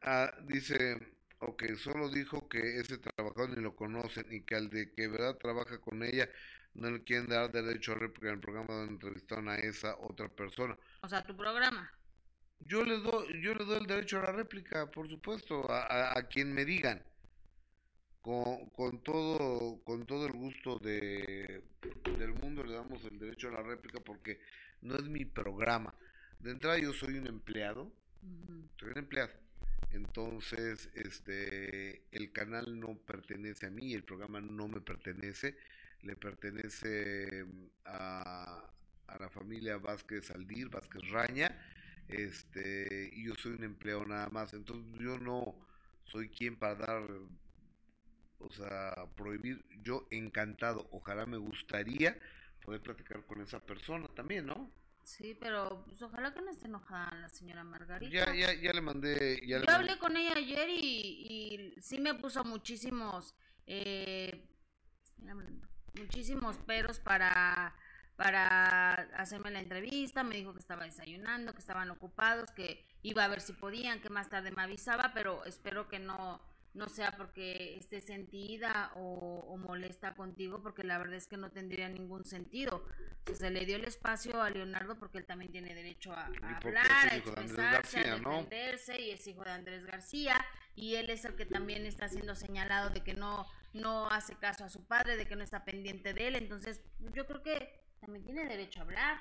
Ah, dice, ok, solo dijo que ese trabajador ni lo conocen y que al de que verdad trabaja con ella no le quieren dar derecho a réplica en el programa donde entrevistaron a esa otra persona. O sea, tu programa. Yo les doy, yo les doy el derecho a la réplica, por supuesto, a, a quien me digan con, con, todo con todo el gusto de, del mundo le damos el derecho a la réplica porque no es mi programa. De entrada yo soy un empleado soy un empleado. Entonces este el canal no pertenece a mí el programa no me pertenece. Le pertenece a, a la familia Vázquez Aldir Vázquez Raña. Este y yo soy un empleado nada más. Entonces yo no soy quien para dar o sea, prohibir, yo encantado, ojalá me gustaría poder platicar con esa persona también, ¿no? Sí, pero pues, ojalá que no esté enojada la señora Margarita. Ya, ya, ya le mandé. Ya yo hablé con ella ayer y, y sí me puso muchísimos, eh, muchísimos peros para, para hacerme la entrevista. Me dijo que estaba desayunando, que estaban ocupados, que iba a ver si podían, que más tarde me avisaba, pero espero que no no sea porque esté sentida o, molesta contigo, porque la verdad es que no tendría ningún sentido. se le dio el espacio a Leonardo porque él también tiene derecho a, hablar, a expresarse, a defenderse, y es hijo de Andrés García, y él es el que también está siendo señalado de que no, no hace caso a su padre, de que no está pendiente de él, entonces yo creo que también tiene derecho a hablar.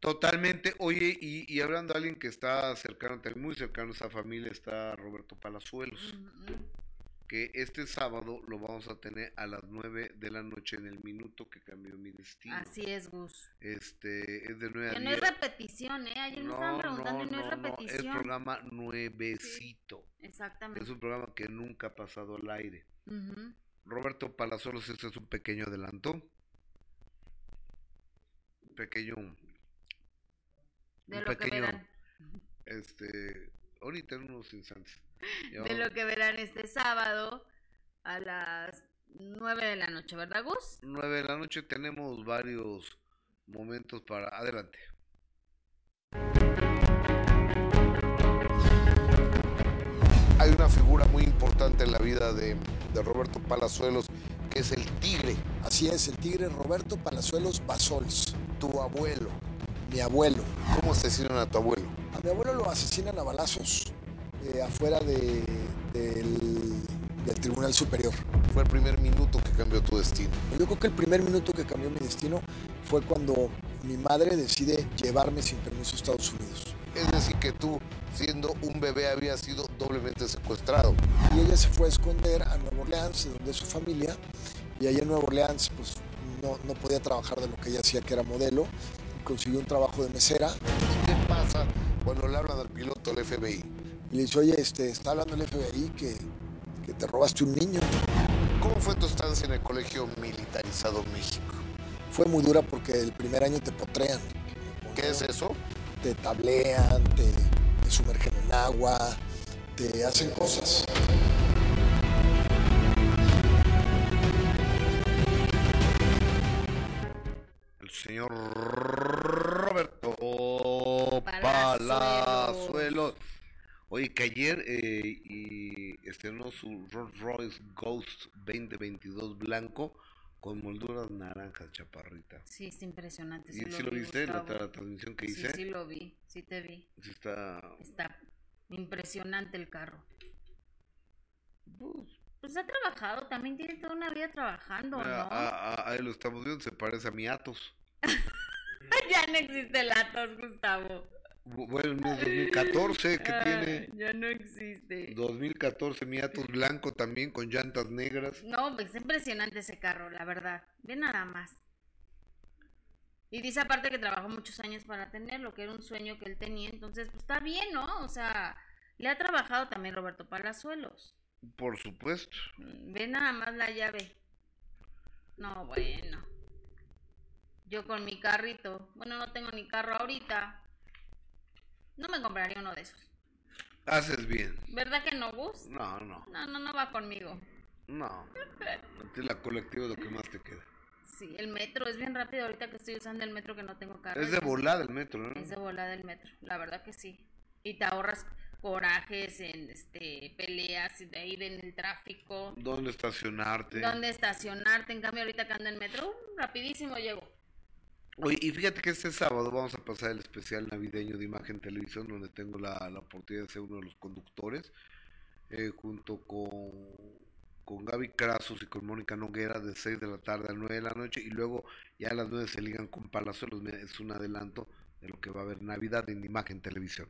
Totalmente. Oye, y, hablando de alguien que está cercano, muy cercano a esa familia, está Roberto Palazuelos. Que este sábado lo vamos a tener a las 9 de la noche en el minuto que cambió mi destino. Así es, Gus. Este, es de 9 que no es repetición, ¿eh? Ayer me estaban preguntando no, no, es repetición. No, es programa nuevecito. exactamente. Es un programa que nunca ha pasado al aire. Roberto Palazuelos, este es un pequeño adelanto. Pequeño de lo que verán. Este, ahorita en unos instantes. de lo que verán este sábado a las 9 de la noche, ¿verdad, Gus? 9 de la noche tenemos varios momentos para. Adelante. Hay una figura muy importante en la vida de, de Roberto Palazuelos, que es el tigre. Así es, el tigre Roberto Palazuelos Basols, tu abuelo mi abuelo. ¿Cómo asesinan a tu abuelo? A mi abuelo lo asesinan a balazos eh, afuera del, Tribunal Superior. Fue el primer minuto que cambió tu destino. Yo creo que el primer minuto que cambió mi destino fue cuando mi madre decide llevarme sin permiso a Estados Unidos. Es decir, que tú, siendo un bebé, había sido doblemente secuestrado. Y ella se fue a esconder a Nueva Orleans, donde es su familia, y allá en Nueva Orleans, pues no, no podía trabajar de lo que ella hacía, que era modelo, consiguió un trabajo de mesera. ¿Y qué pasa cuando le hablan al piloto del FBI? Y le dice, oye, este, está hablando el FBI que, que te robaste un niño. ¿Cómo fue tu estancia en el colegio militarizado México? Fue muy dura porque el primer año te potrean. ¿Qué es eso? Te tablean, te, te sumergen en agua, te hacen cosas. señor Roberto Palazuelos. Oye, que ayer eh, y estrenó su Rolls Royce Ghost 2022 blanco con molduras naranjas, chaparrita. Sí, es impresionante. ¿Y si lo, viste la, la, transmisión que hice? Sí, sí lo vi, sí te vi. Sí está... Está impresionante el carro. Pues, pues ha trabajado, también tiene toda una vida trabajando, ¿no? Ahí lo estamos viendo, se parece a mi Atos. ya no existe Atos, Gustavo. Bueno, el mío es 2014, que tiene? Ya no existe. 2014, mi Atos blanco también con llantas negras. No, pues es impresionante ese carro, la verdad. Ve nada más. Y dice aparte que trabajó muchos años para tenerlo, que era un sueño que él tenía. Entonces, pues está bien, ¿no? O sea, le ha trabajado también Roberto Palazuelos. Por supuesto. Ve nada más la llave. No, bueno. Yo con mi carrito. Bueno, no tengo ni carro ahorita. No me compraría uno de esos. Haces bien. ¿Verdad que no, Gus? No, no. No, no, no va conmigo. No. La colectiva es lo que más te queda. Sí, el metro es bien rápido ahorita que estoy usando el metro que no tengo carro. Es de volada el metro, ¿no? Es de volada el metro, la verdad que sí. Y te ahorras corajes en este peleas y de ir en el tráfico. ¿Dónde estacionarte? ¿Dónde estacionarte? En cambio ahorita que ando en el metro, uh, rapidísimo llego. Oye, y fíjate que este sábado vamos a pasar el especial navideño de Imagen Televisión, donde tengo la, la oportunidad de ser uno de los conductores, eh, junto con, con Gaby Crasos y con Mónica Noguera, de 6 de la tarde a 9 de la noche, y luego ya a las 9 se ligan con Palazuelos. Es un adelanto de lo que va a haber Navidad en Imagen Televisión.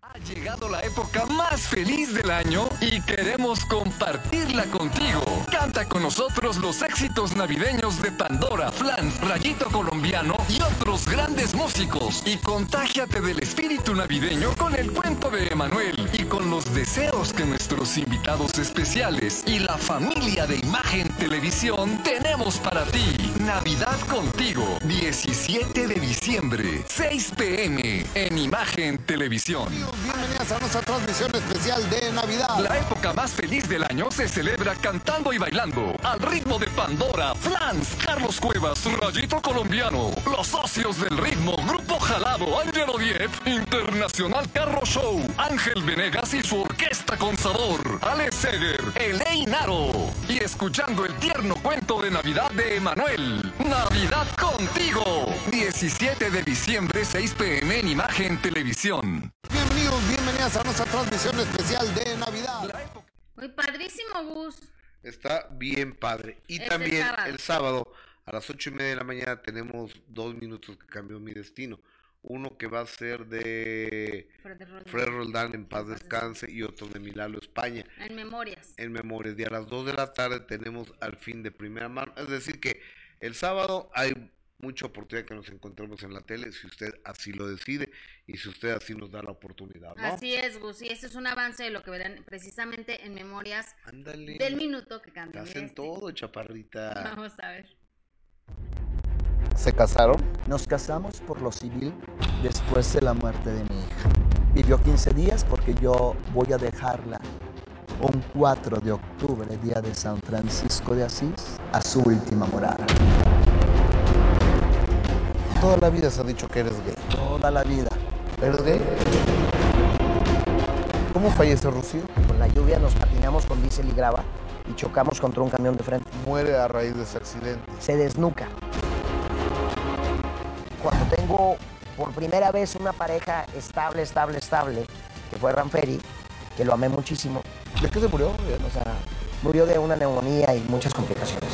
Ha llegado la época más feliz del año y queremos compartirla contigo. Canta con nosotros los éxitos navideños de Pandora, Flan, Rayito Colombiano y otros grandes músicos. Y contágiate del espíritu navideño con el cuento de Emanuel y con los deseos que nuestros invitados especiales y la familia de Imagen Televisión tenemos para ti. Navidad contigo, 17 de diciembre, 6 pm en Imagen Televisión. Bienvenidas a nuestra transmisión especial de Navidad. La época más feliz del año se celebra cantando y bailando al ritmo de Pandora, Flans, Carlos Cuevas, Rayito Colombiano, los socios del ritmo, Grupo Jalado, Angelo Diep, Internacional Carro Show, Ángel Venegas y su orquesta con sabor, Alex Seger, Elei Naro y escuchando el tierno cuento de Navidad de Emanuel. Navidad contigo. 17 de diciembre, 6 pm en Imagen Televisión. Bienvenidos, bienvenidas a nuestra transmisión especial de Navidad. Muy padrísimo, Gus. Está bien padre. Y también sábado. el sábado a las ocho y media de la mañana tenemos dos minutos que cambió mi destino. Uno que va a ser de Fred Roldán. Fred Roldán en paz descanse y otro de Milalo España En memorias. en memorias. Y a las 2 de la tarde tenemos al fin de primera mano. Es decir que el sábado hay mucha oportunidad que nos encontremos en la tele si usted así lo decide y si usted así nos da la oportunidad, ¿no? Así es, Gus. Y este es un avance de lo que verán precisamente en memorias Ándale. del minuto que mi hacen todo, chaparrita. Vamos a ver. ¿Se casaron? Nos casamos por lo civil después de la muerte de mi hija. Vivió 15 días porque yo voy a dejarla un 4 de octubre, día de San Francisco de Asís, a su última morada. Toda la vida se ha dicho que eres gay. Toda la vida. ¿Cómo falleció Rocío? Con la lluvia nos patinamos con diésel y grava y chocamos contra un camión de frente. Muere a raíz de ese accidente. Se desnuca. Cuando tengo por primera vez una pareja estable, estable, estable, que fue Ranferi, que lo amé muchísimo, ¿De qué se murió? o sea, murió de una neumonía y muchas complicaciones.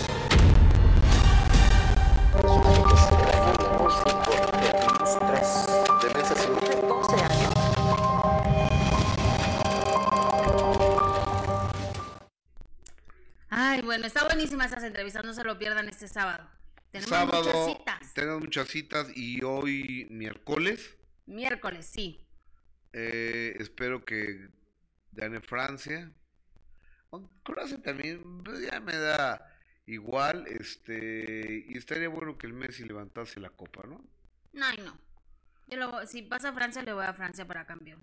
Bueno, está buenísima esas entrevistas, no se lo pierdan este sábado. Tenemos Sábado muchas citas. tenemos muchas citas y hoy miércoles Miércoles, sí. eh, espero que gane Francia. Croacia también pues, ya me da igual, este y estaría bueno que el Messi levantase la copa, ¿no? Ay, no. Yo lo si pasa Francia, le voy a Francia para campeón.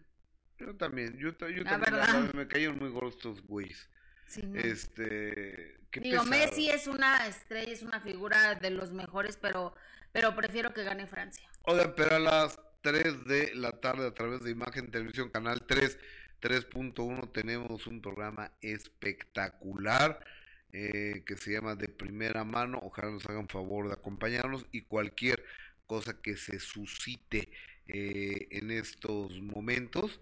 Yo también, yo, yo La también, verdad. me cayeron muy gordos estos güeyes. Sí, no. Este, qué Digo, pesado. Messi es una estrella, es una figura de los mejores, pero, pero prefiero que gane Francia. Oigan, pero a las 3 de la tarde a través de Imagen Televisión, Canal 3, 3.1, tenemos un programa espectacular eh, que se llama De Primera Mano. Ojalá nos hagan favor de acompañarnos y cualquier cosa que se suscite eh, en estos momentos.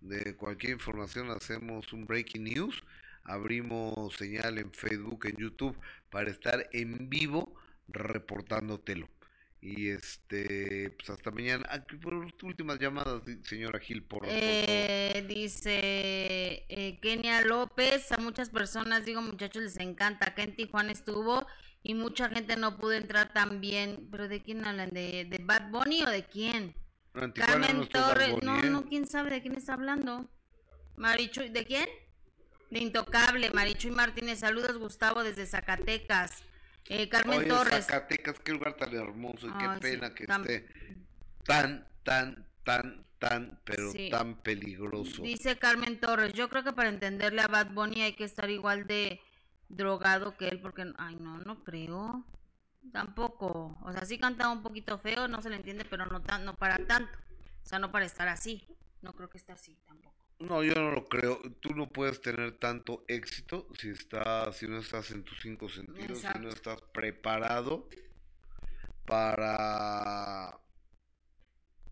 De cualquier información hacemos un breaking news. Abrimos señal en Facebook, en YouTube, para estar en vivo reportándotelo. Y este, pues hasta mañana. Ah, por últimas llamadas, señora Gil, por, eh, Dice eh, Kenia López, a muchas personas, digo muchachos, les encanta. Acá en Tijuana estuvo y mucha gente no pudo entrar también. ¿Pero de quién hablan? ¿De, de Bad Bunny o de quién? Carmen Torres, no, ¿eh? no, quién sabe de quién está hablando. Marichu, ¿de quién? De Intocable, Marichu y Martínez. Saludos, Gustavo, desde Zacatecas. Eh, Carmen Torres. Zacatecas, qué lugar tan hermoso y qué pena que esté tan, tan, tan, tan, pero tan peligroso. Dice Carmen Torres, yo creo que para entenderle a Bad Bunny hay que estar igual de drogado que él, porque, ay, no, no creo. Tampoco. O sea, sí canta un poquito feo, no se le entiende, pero no, tan, no para tanto. O sea, no para estar así. No creo que esté así tampoco. No, yo no lo creo. Tú no puedes tener tanto éxito si estás, si no estás en tus cinco sentidos, si no estás preparado para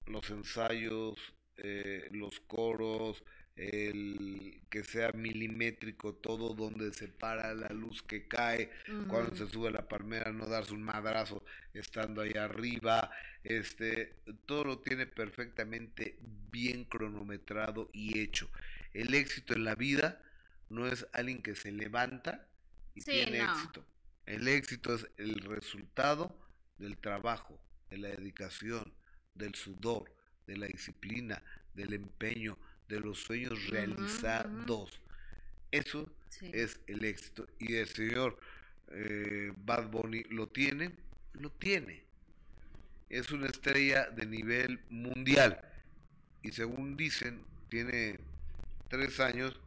los ensayos, eh, los coros, el que sea milimétrico todo donde se para la luz que cae cuando se sube la palmera no darse un madrazo estando ahí arriba este todo lo tiene perfectamente bien cronometrado y hecho. El éxito en la vida no es alguien que se levanta y tiene éxito. El éxito es el resultado del trabajo de la dedicación del sudor de la disciplina del empeño de los sueños realizados. Eso es el éxito. Y el señor eh, Bad Bunny lo tiene, lo tiene. Es una estrella de nivel mundial. Y según dicen, tiene tres años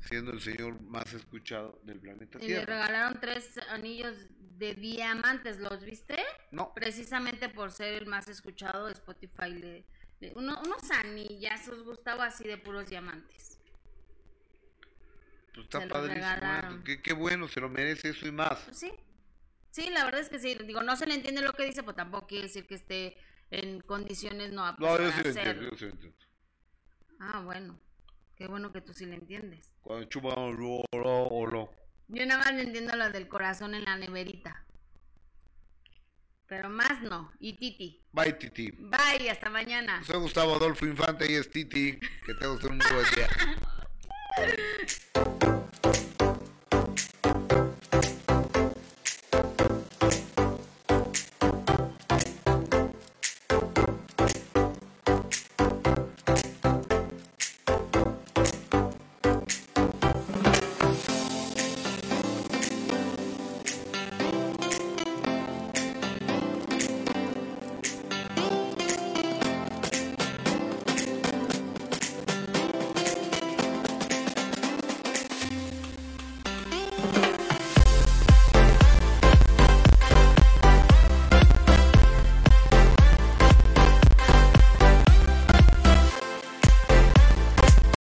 siendo el señor más escuchado del planeta Tierra. Y le regalaron tres anillos de diamantes, ¿los viste? No. Precisamente por ser el más escuchado, de Spotify le unos anillazos, Gustavo, así de puros diamantes. Pues está padrísimo. ¿eh? Qué, bueno, se lo merece eso y más. Pues sí. Sí, la verdad es que sí. Digo, no se le entiende lo que dice, pero tampoco quiere decir que esté en condiciones no aptas No, yo sí lo entiendo, yo sí lo entiendo. Ah, bueno. Qué bueno que tú sí le entiendes. Cuando chupa o lo. Yo nada más le entiendo lo del corazón en la neverita. Pero más no. Y Titi. Bye, Titi. Bye, hasta mañana. Soy Gustavo Adolfo Infante y es Titi. Que tengas un buen día.